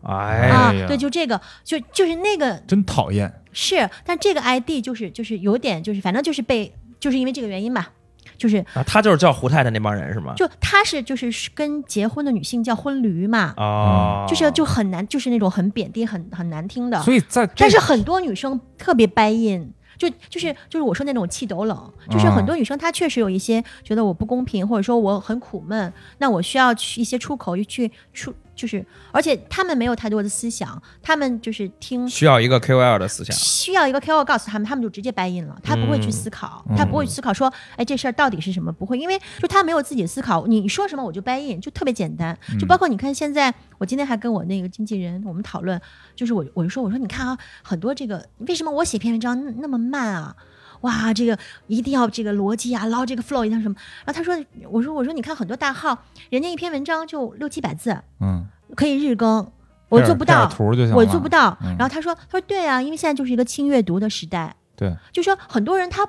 [SPEAKER 1] 哎，
[SPEAKER 3] 啊
[SPEAKER 2] 哎呀。
[SPEAKER 3] 对，就这个，就就是那个
[SPEAKER 2] 真讨厌，
[SPEAKER 3] 是，但这个 ID 就是就是有点就是反正就是被就是因为这个原因吧，就是
[SPEAKER 1] 啊他就是叫胡太太那帮人是吗？
[SPEAKER 3] 就他是就是跟结婚的女性叫婚驴嘛，
[SPEAKER 1] 哦，
[SPEAKER 3] 就是就很难，就是那种很贬低、很很难听的。
[SPEAKER 2] 所以在
[SPEAKER 3] 但是很多女生特别掰硬，就就是就是我说那种气抖冷，就是
[SPEAKER 2] 啊
[SPEAKER 3] 很多女生她确实有一些觉得我不公平，或者说我很苦闷，那我需要去一些出口去出，就是而且他们没有太多的思想，他们就是听。
[SPEAKER 1] 需要一个 KOL 的思想。
[SPEAKER 3] 需要一个 KOL 告诉他们，他们就直接掰印了，他不会去
[SPEAKER 1] 嗯
[SPEAKER 3] 思考，
[SPEAKER 2] 嗯
[SPEAKER 3] 他不会去思考说，哎，这事儿到底是什么？不会，因为就他没有自己思考，你说什么我就掰印，就特别简单。就包括你看现在，我今天还跟我那个经纪人我们讨论，就是我我就说我说你看啊，很多这个为什么我写篇文章那那么慢啊？哇，这个一定要这个逻辑啊，捞这个 flow 一定要什么？然后他说，我说我说你看很多大号，人家一篇文章就六七百字，
[SPEAKER 2] 嗯，
[SPEAKER 3] 可以日更，我做不到，
[SPEAKER 2] 图就，
[SPEAKER 3] 我做不到。
[SPEAKER 2] 嗯。
[SPEAKER 3] 然后他说：“他说对啊，因为现在就是一个轻阅读的时代，
[SPEAKER 2] 对，
[SPEAKER 3] 就说很多人他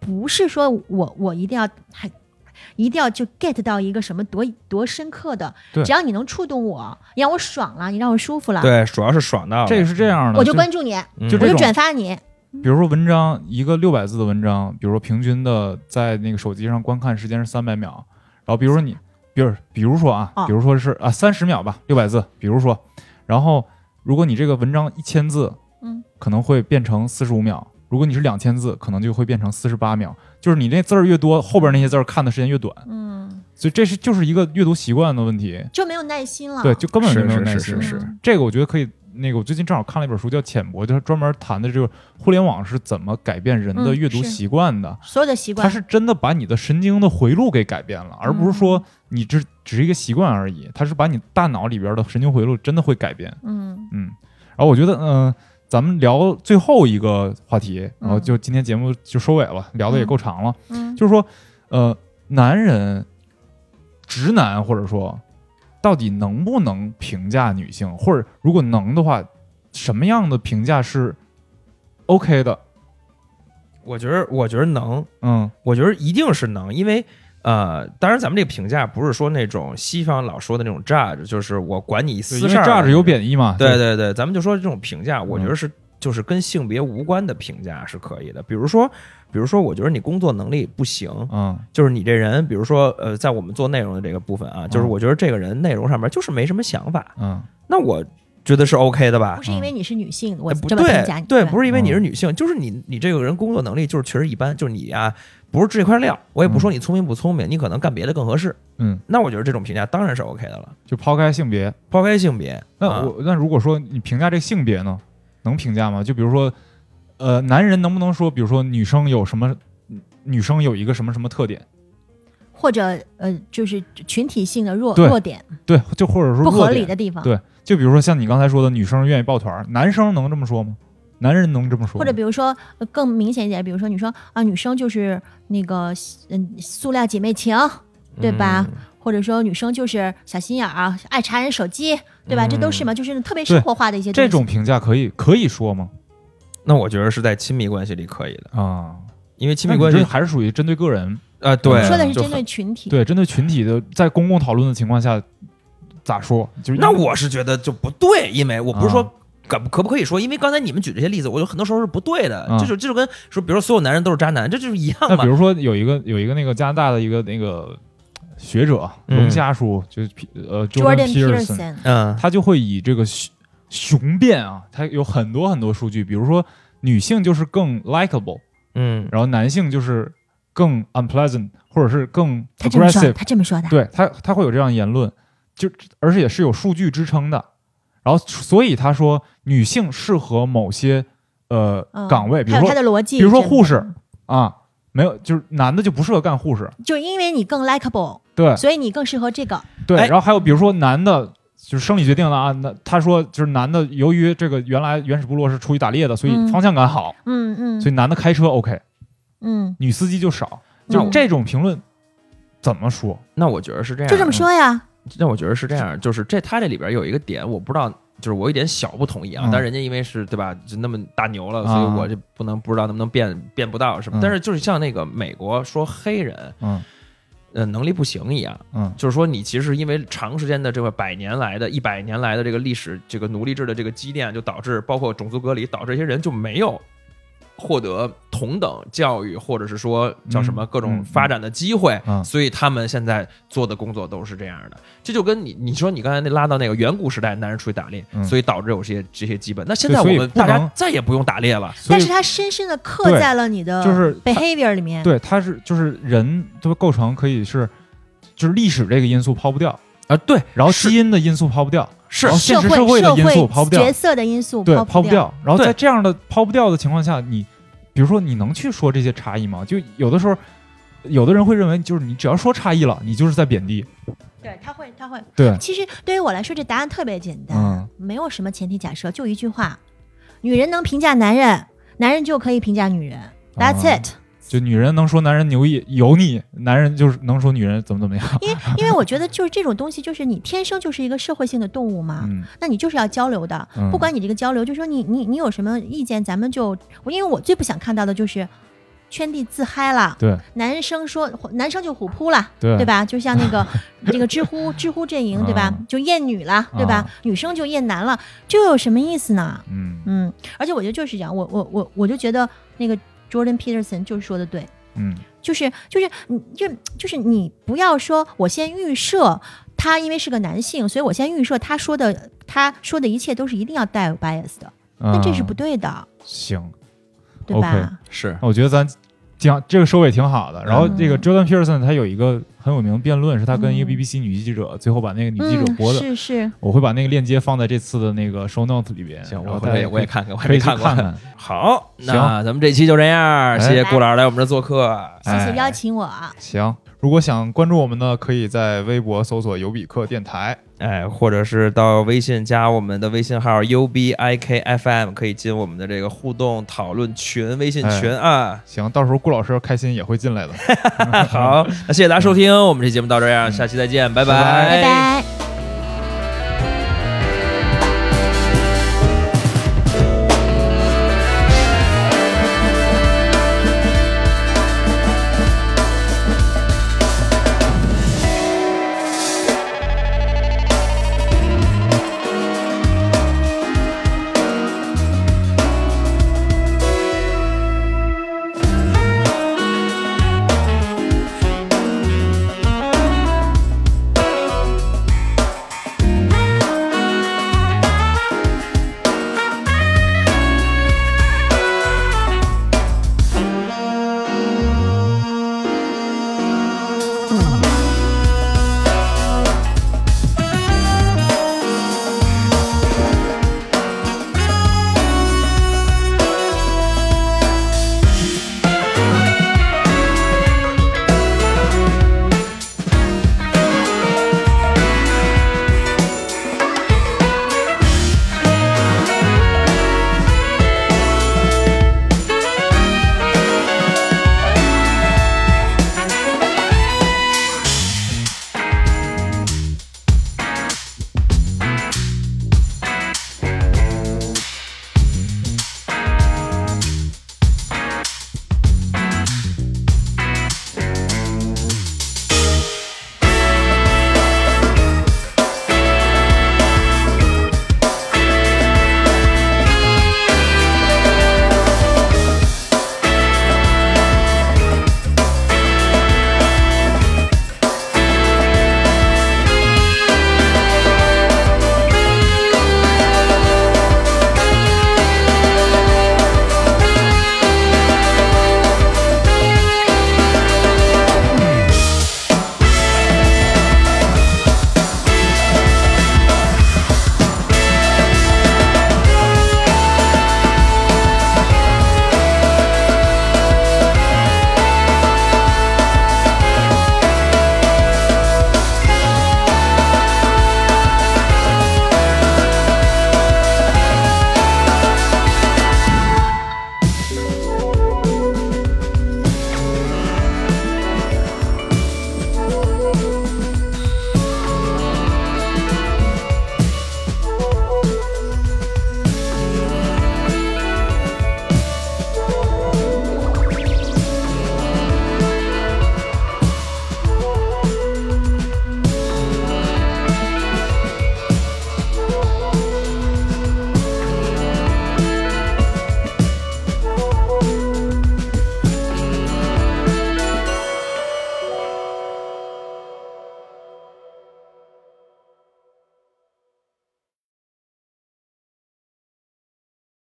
[SPEAKER 3] 不是说我我一定要还一定要就 get 到一个什么多多深刻的，
[SPEAKER 2] 对。
[SPEAKER 3] 只要你能触动我，你让我爽了，你让我舒服了，
[SPEAKER 1] 对，主要是爽到了。
[SPEAKER 2] 这个是这样的，
[SPEAKER 3] 我就关注你，
[SPEAKER 1] 嗯。
[SPEAKER 3] 我就转发你。
[SPEAKER 2] 比如说文章一个六百字的文章，比如说平均的在那个手机上观看时间是三百秒，然后比如说你，比如比如说啊
[SPEAKER 3] 哦，
[SPEAKER 2] 比如说是啊三十秒吧，六百字，比如说，然后如果你这个文章一千字，
[SPEAKER 3] 嗯，
[SPEAKER 2] 可能会变成四十五秒；如果你是两千字，可能就会变成四十八秒。就是你那字儿越多，后边那些字儿看的时间越短，
[SPEAKER 3] 嗯，
[SPEAKER 2] 所以这是就是一个阅读习惯的问题。
[SPEAKER 3] 就没有耐心了。
[SPEAKER 2] 对，就根本就没有耐
[SPEAKER 1] 是
[SPEAKER 2] 心。
[SPEAKER 1] 是是
[SPEAKER 3] 是
[SPEAKER 2] 这个我觉得可以。那个我最近正好看了一本书，叫《浅薄》，就是专门谈的这个互联网是怎么改变人的
[SPEAKER 3] 嗯
[SPEAKER 2] 阅读习惯的。
[SPEAKER 3] 所有的习惯，
[SPEAKER 2] 它是真的把你的神经的回路给改变了，而不是说你这只是一个习惯而已。它是把你大脑里边的神经回路真的会改变。
[SPEAKER 3] 嗯
[SPEAKER 2] 嗯，然后我觉得，嗯、咱们聊最后一个话题，然后就今天节目就收尾了，聊的也够长了。
[SPEAKER 3] 嗯，
[SPEAKER 2] 就是说，呃，男人，直男或者说，到底能不能评价女性，或者如果能的话，什么样的评价是 OK 的？
[SPEAKER 1] 我觉得，我觉得能，
[SPEAKER 2] 嗯
[SPEAKER 1] 我觉得一定是能，因为呃，当然咱们这个评价不是说那种西方老说的那种 judge，就是我管你私事儿
[SPEAKER 2] ，judge 有贬义嘛。
[SPEAKER 1] 对对对，咱们就说这种评价，我觉
[SPEAKER 2] 嗯
[SPEAKER 1] 得是就是跟性别无关的评价是可以的。比如说，比如说，我觉得你工作能力不行，
[SPEAKER 2] 嗯。
[SPEAKER 1] 就是你这人，比如说呃，在我们做内容的这个部分啊，就是
[SPEAKER 2] 嗯
[SPEAKER 1] 我觉得这个人内容上面就是没什么想法，
[SPEAKER 2] 嗯。
[SPEAKER 1] 那我觉得是 OK 的吧？
[SPEAKER 3] 不？是因为你是女性，我
[SPEAKER 1] 哎不
[SPEAKER 3] 这么评价你，
[SPEAKER 1] 对，不是因为你是
[SPEAKER 2] 嗯
[SPEAKER 1] 女性，就是你你这个人工作能力就是确实一般，就是你呀、不是这块料，我也不说你聪明不聪明，你可能干别的更合适。
[SPEAKER 2] 嗯，
[SPEAKER 1] 那我觉得这种评价当然是 OK 的了，
[SPEAKER 2] 就抛开性别，
[SPEAKER 1] 抛开性别。
[SPEAKER 2] 那
[SPEAKER 1] 啊。
[SPEAKER 2] 我那如果说你评价这个性别呢，能评价吗？就比如说，呃，男人能不能说，比如说女生有什么，女生有一个什么什么特点？
[SPEAKER 3] 或者呃，就是群体性的弱
[SPEAKER 2] 对
[SPEAKER 3] 弱点
[SPEAKER 2] 对，就或者说
[SPEAKER 3] 不合
[SPEAKER 2] 弱点
[SPEAKER 3] 理的地方，
[SPEAKER 2] 对，就比如说像你刚才说的，女生愿意抱团儿，男生能这么说吗？男人能这么说吗？
[SPEAKER 3] 或者比如说呃更明显一点，比如说你说啊，女生就是那个嗯塑料姐妹情，对吧？
[SPEAKER 1] 嗯
[SPEAKER 3] 或者说女生就是小心眼儿啊，爱查人手机，对吧？
[SPEAKER 1] 嗯
[SPEAKER 3] 这都是嘛，就是特别生活化的一些东西
[SPEAKER 2] 这种评价可以可以说吗？
[SPEAKER 1] 那我觉得是在亲密关系里可以的，
[SPEAKER 2] 啊，
[SPEAKER 1] 因为亲密关系
[SPEAKER 2] 还是属于针对个人，
[SPEAKER 1] 啊，对，
[SPEAKER 3] 说的是针对群体，
[SPEAKER 2] 对，针对群体的，在公共讨论的情况下咋说？就是
[SPEAKER 1] 那我是觉得就不对，因为我不是说
[SPEAKER 2] 啊。
[SPEAKER 1] 可可不可以说，因为刚才你们举这些例子，我有很多时候是不对的，就是就跟说，比如说所有男人都是渣男，这就是一样嘛
[SPEAKER 2] 那比。如说有一个有一个那个加拿大的一个那个学者
[SPEAKER 1] 嗯。
[SPEAKER 2] 龙虾叔，就是呃
[SPEAKER 3] Jordan Peterson，Peterson，
[SPEAKER 1] 嗯
[SPEAKER 2] 他就会以这个雄雄辩啊，他有很多很多数据，比如说女性就是更 likable，
[SPEAKER 1] 嗯
[SPEAKER 2] 然后男性就是更 unpleasant，或者是更
[SPEAKER 3] 他这么说
[SPEAKER 2] ，aggressive，
[SPEAKER 3] 他这么说的，
[SPEAKER 2] 对他他会有这样言论，就而且是有数据支撑的。然后所以他说女性适合某些呃
[SPEAKER 3] 嗯
[SPEAKER 2] 岗位，比如说
[SPEAKER 3] 他的逻辑，
[SPEAKER 2] 比如说护士，啊，没有就是男的就不适合干护士，
[SPEAKER 3] 就因为你更 likable，
[SPEAKER 2] 对
[SPEAKER 3] 所以你更适合这个。
[SPEAKER 2] 对。
[SPEAKER 1] 哎
[SPEAKER 2] 然后还有比如说男的。就是生理决定的啊，那他说就是男的，由于这个原来原始部落是出去打猎的，所以
[SPEAKER 3] 嗯
[SPEAKER 2] 方向感好，
[SPEAKER 3] 嗯嗯
[SPEAKER 2] 所以男的开车 OK，
[SPEAKER 3] 嗯，
[SPEAKER 2] 女司机就少。就这种评论怎么说？
[SPEAKER 1] 那我觉得是这样，
[SPEAKER 3] 就这么。说呀。
[SPEAKER 1] 那我觉得是这样，就是这他这里边有一个点，我不知道，就是我有一点小不同意啊。
[SPEAKER 2] 嗯
[SPEAKER 1] 但人家因为是对吧，就那么大牛了，
[SPEAKER 2] 啊
[SPEAKER 1] 所以我就不能不知道能不能变变不到什么。
[SPEAKER 2] 嗯
[SPEAKER 1] 但是就是像那个美国说黑人
[SPEAKER 2] 嗯
[SPEAKER 1] 呃能力不行一样，
[SPEAKER 2] 嗯。
[SPEAKER 1] 就是说你其实因为长时间的这个百年来的一百年来的这个历史这个奴隶制的这个积淀，就导致包括种族隔离，导致这些人就没有获得同等教育，或者是说叫什么
[SPEAKER 2] 嗯
[SPEAKER 1] 各种
[SPEAKER 2] 嗯
[SPEAKER 1] 发展的机会，
[SPEAKER 2] 嗯
[SPEAKER 1] 所以他们现在做的工作都是这样的。这就跟你你说你刚才那拉到那个远古时代，男人出去打猎，
[SPEAKER 2] 嗯
[SPEAKER 1] 所以导致有些这些基本。那现在我们大家再也不用打猎了。
[SPEAKER 3] 但是它深深的刻在了你的
[SPEAKER 2] 就是
[SPEAKER 3] behavior 里面。
[SPEAKER 2] 对，它是就是人的构成可以是，就是历史这个因素抛不掉，
[SPEAKER 1] 啊，对，
[SPEAKER 2] 然后基因的因素抛不掉，
[SPEAKER 1] 是
[SPEAKER 2] 现实
[SPEAKER 3] 社会
[SPEAKER 2] 社会的因素抛不掉
[SPEAKER 3] 角，色的因素
[SPEAKER 2] 对，
[SPEAKER 3] 抛不。
[SPEAKER 2] 掉。然后在这样的抛不掉的情况下，你比如说你能去说这些差异吗？就有的时候，有的人会认为，就是你只要说差异了，你就是在贬低。
[SPEAKER 3] 对，他会，他会。
[SPEAKER 2] 对，
[SPEAKER 3] 其实对于我来说，这答案特别简单，
[SPEAKER 2] 嗯
[SPEAKER 3] 没有什么前提假设，就一句话：女人能评价男人，男人就可以评价女人。That's
[SPEAKER 2] 啊
[SPEAKER 3] it。
[SPEAKER 2] 就女人能说男人牛意油腻，男人就是能说女人怎么怎么样。
[SPEAKER 3] 因为因为我觉得就是这种东西，就是你天生就是一个社会性的动物嘛，
[SPEAKER 2] 嗯
[SPEAKER 3] 那你就是要交流的。
[SPEAKER 2] 嗯
[SPEAKER 3] 不管你这个交流，就说你你你有什么意见，咱们就我因为我最不想看到的就是圈地自嗨了。
[SPEAKER 2] 对
[SPEAKER 3] 男生说男生就虎扑了，
[SPEAKER 2] 对
[SPEAKER 3] 对吧？就像那个 这个知乎知乎阵营，对吧？
[SPEAKER 2] 嗯
[SPEAKER 3] 就厌女了，对吧？
[SPEAKER 2] 啊
[SPEAKER 3] 女生就厌男了，这有什么意思呢？
[SPEAKER 2] 嗯
[SPEAKER 3] 嗯，而且我觉得就是这样，我我我我就觉得那个 Jordan Peterson 就是说的对，
[SPEAKER 2] 嗯。
[SPEAKER 3] 就是就是你就就是你不要说我先预设他因为是个男性，所以我先预设他说的他说的一切都是一定要带有 bias 的，那这是不
[SPEAKER 2] 啊
[SPEAKER 3] 对的，
[SPEAKER 2] 行。
[SPEAKER 3] 对吧？
[SPEAKER 1] 是。
[SPEAKER 2] 我觉得咱讲这个收尾挺好的。然后这个
[SPEAKER 3] 嗯
[SPEAKER 2] Jordan Peterson 他有一个很有名的辩论，是他跟一个
[SPEAKER 3] 嗯
[SPEAKER 2] BBC 女记者最后把那个女记者
[SPEAKER 3] 嗯，
[SPEAKER 2] 播的。
[SPEAKER 3] 是是，
[SPEAKER 2] 我会把那个链接放在这次的那个 show note 里边。
[SPEAKER 1] 行，我回头
[SPEAKER 2] 大家
[SPEAKER 1] 我也看看，我还
[SPEAKER 2] 可以去
[SPEAKER 1] 没看过。
[SPEAKER 2] 看看。
[SPEAKER 1] 好，
[SPEAKER 2] 行
[SPEAKER 1] 那咱们这期就这样，
[SPEAKER 2] 哎
[SPEAKER 1] 谢谢顾老师来我们这做客。
[SPEAKER 3] 谢谢
[SPEAKER 2] 哎
[SPEAKER 3] 邀请我。
[SPEAKER 2] 行，如果想关注我们呢，可以在微博搜索“尤比克电台
[SPEAKER 1] 哎，或者是到微信加我们的微信号 U B I K F M，可以进我们的这个互动讨论群微信群啊”。。
[SPEAKER 2] 行，到时候顾老师开心也会进来的。
[SPEAKER 1] 好，那谢谢大家收听，我们这节目到这样，下期再见，拜
[SPEAKER 2] 拜
[SPEAKER 3] 拜拜。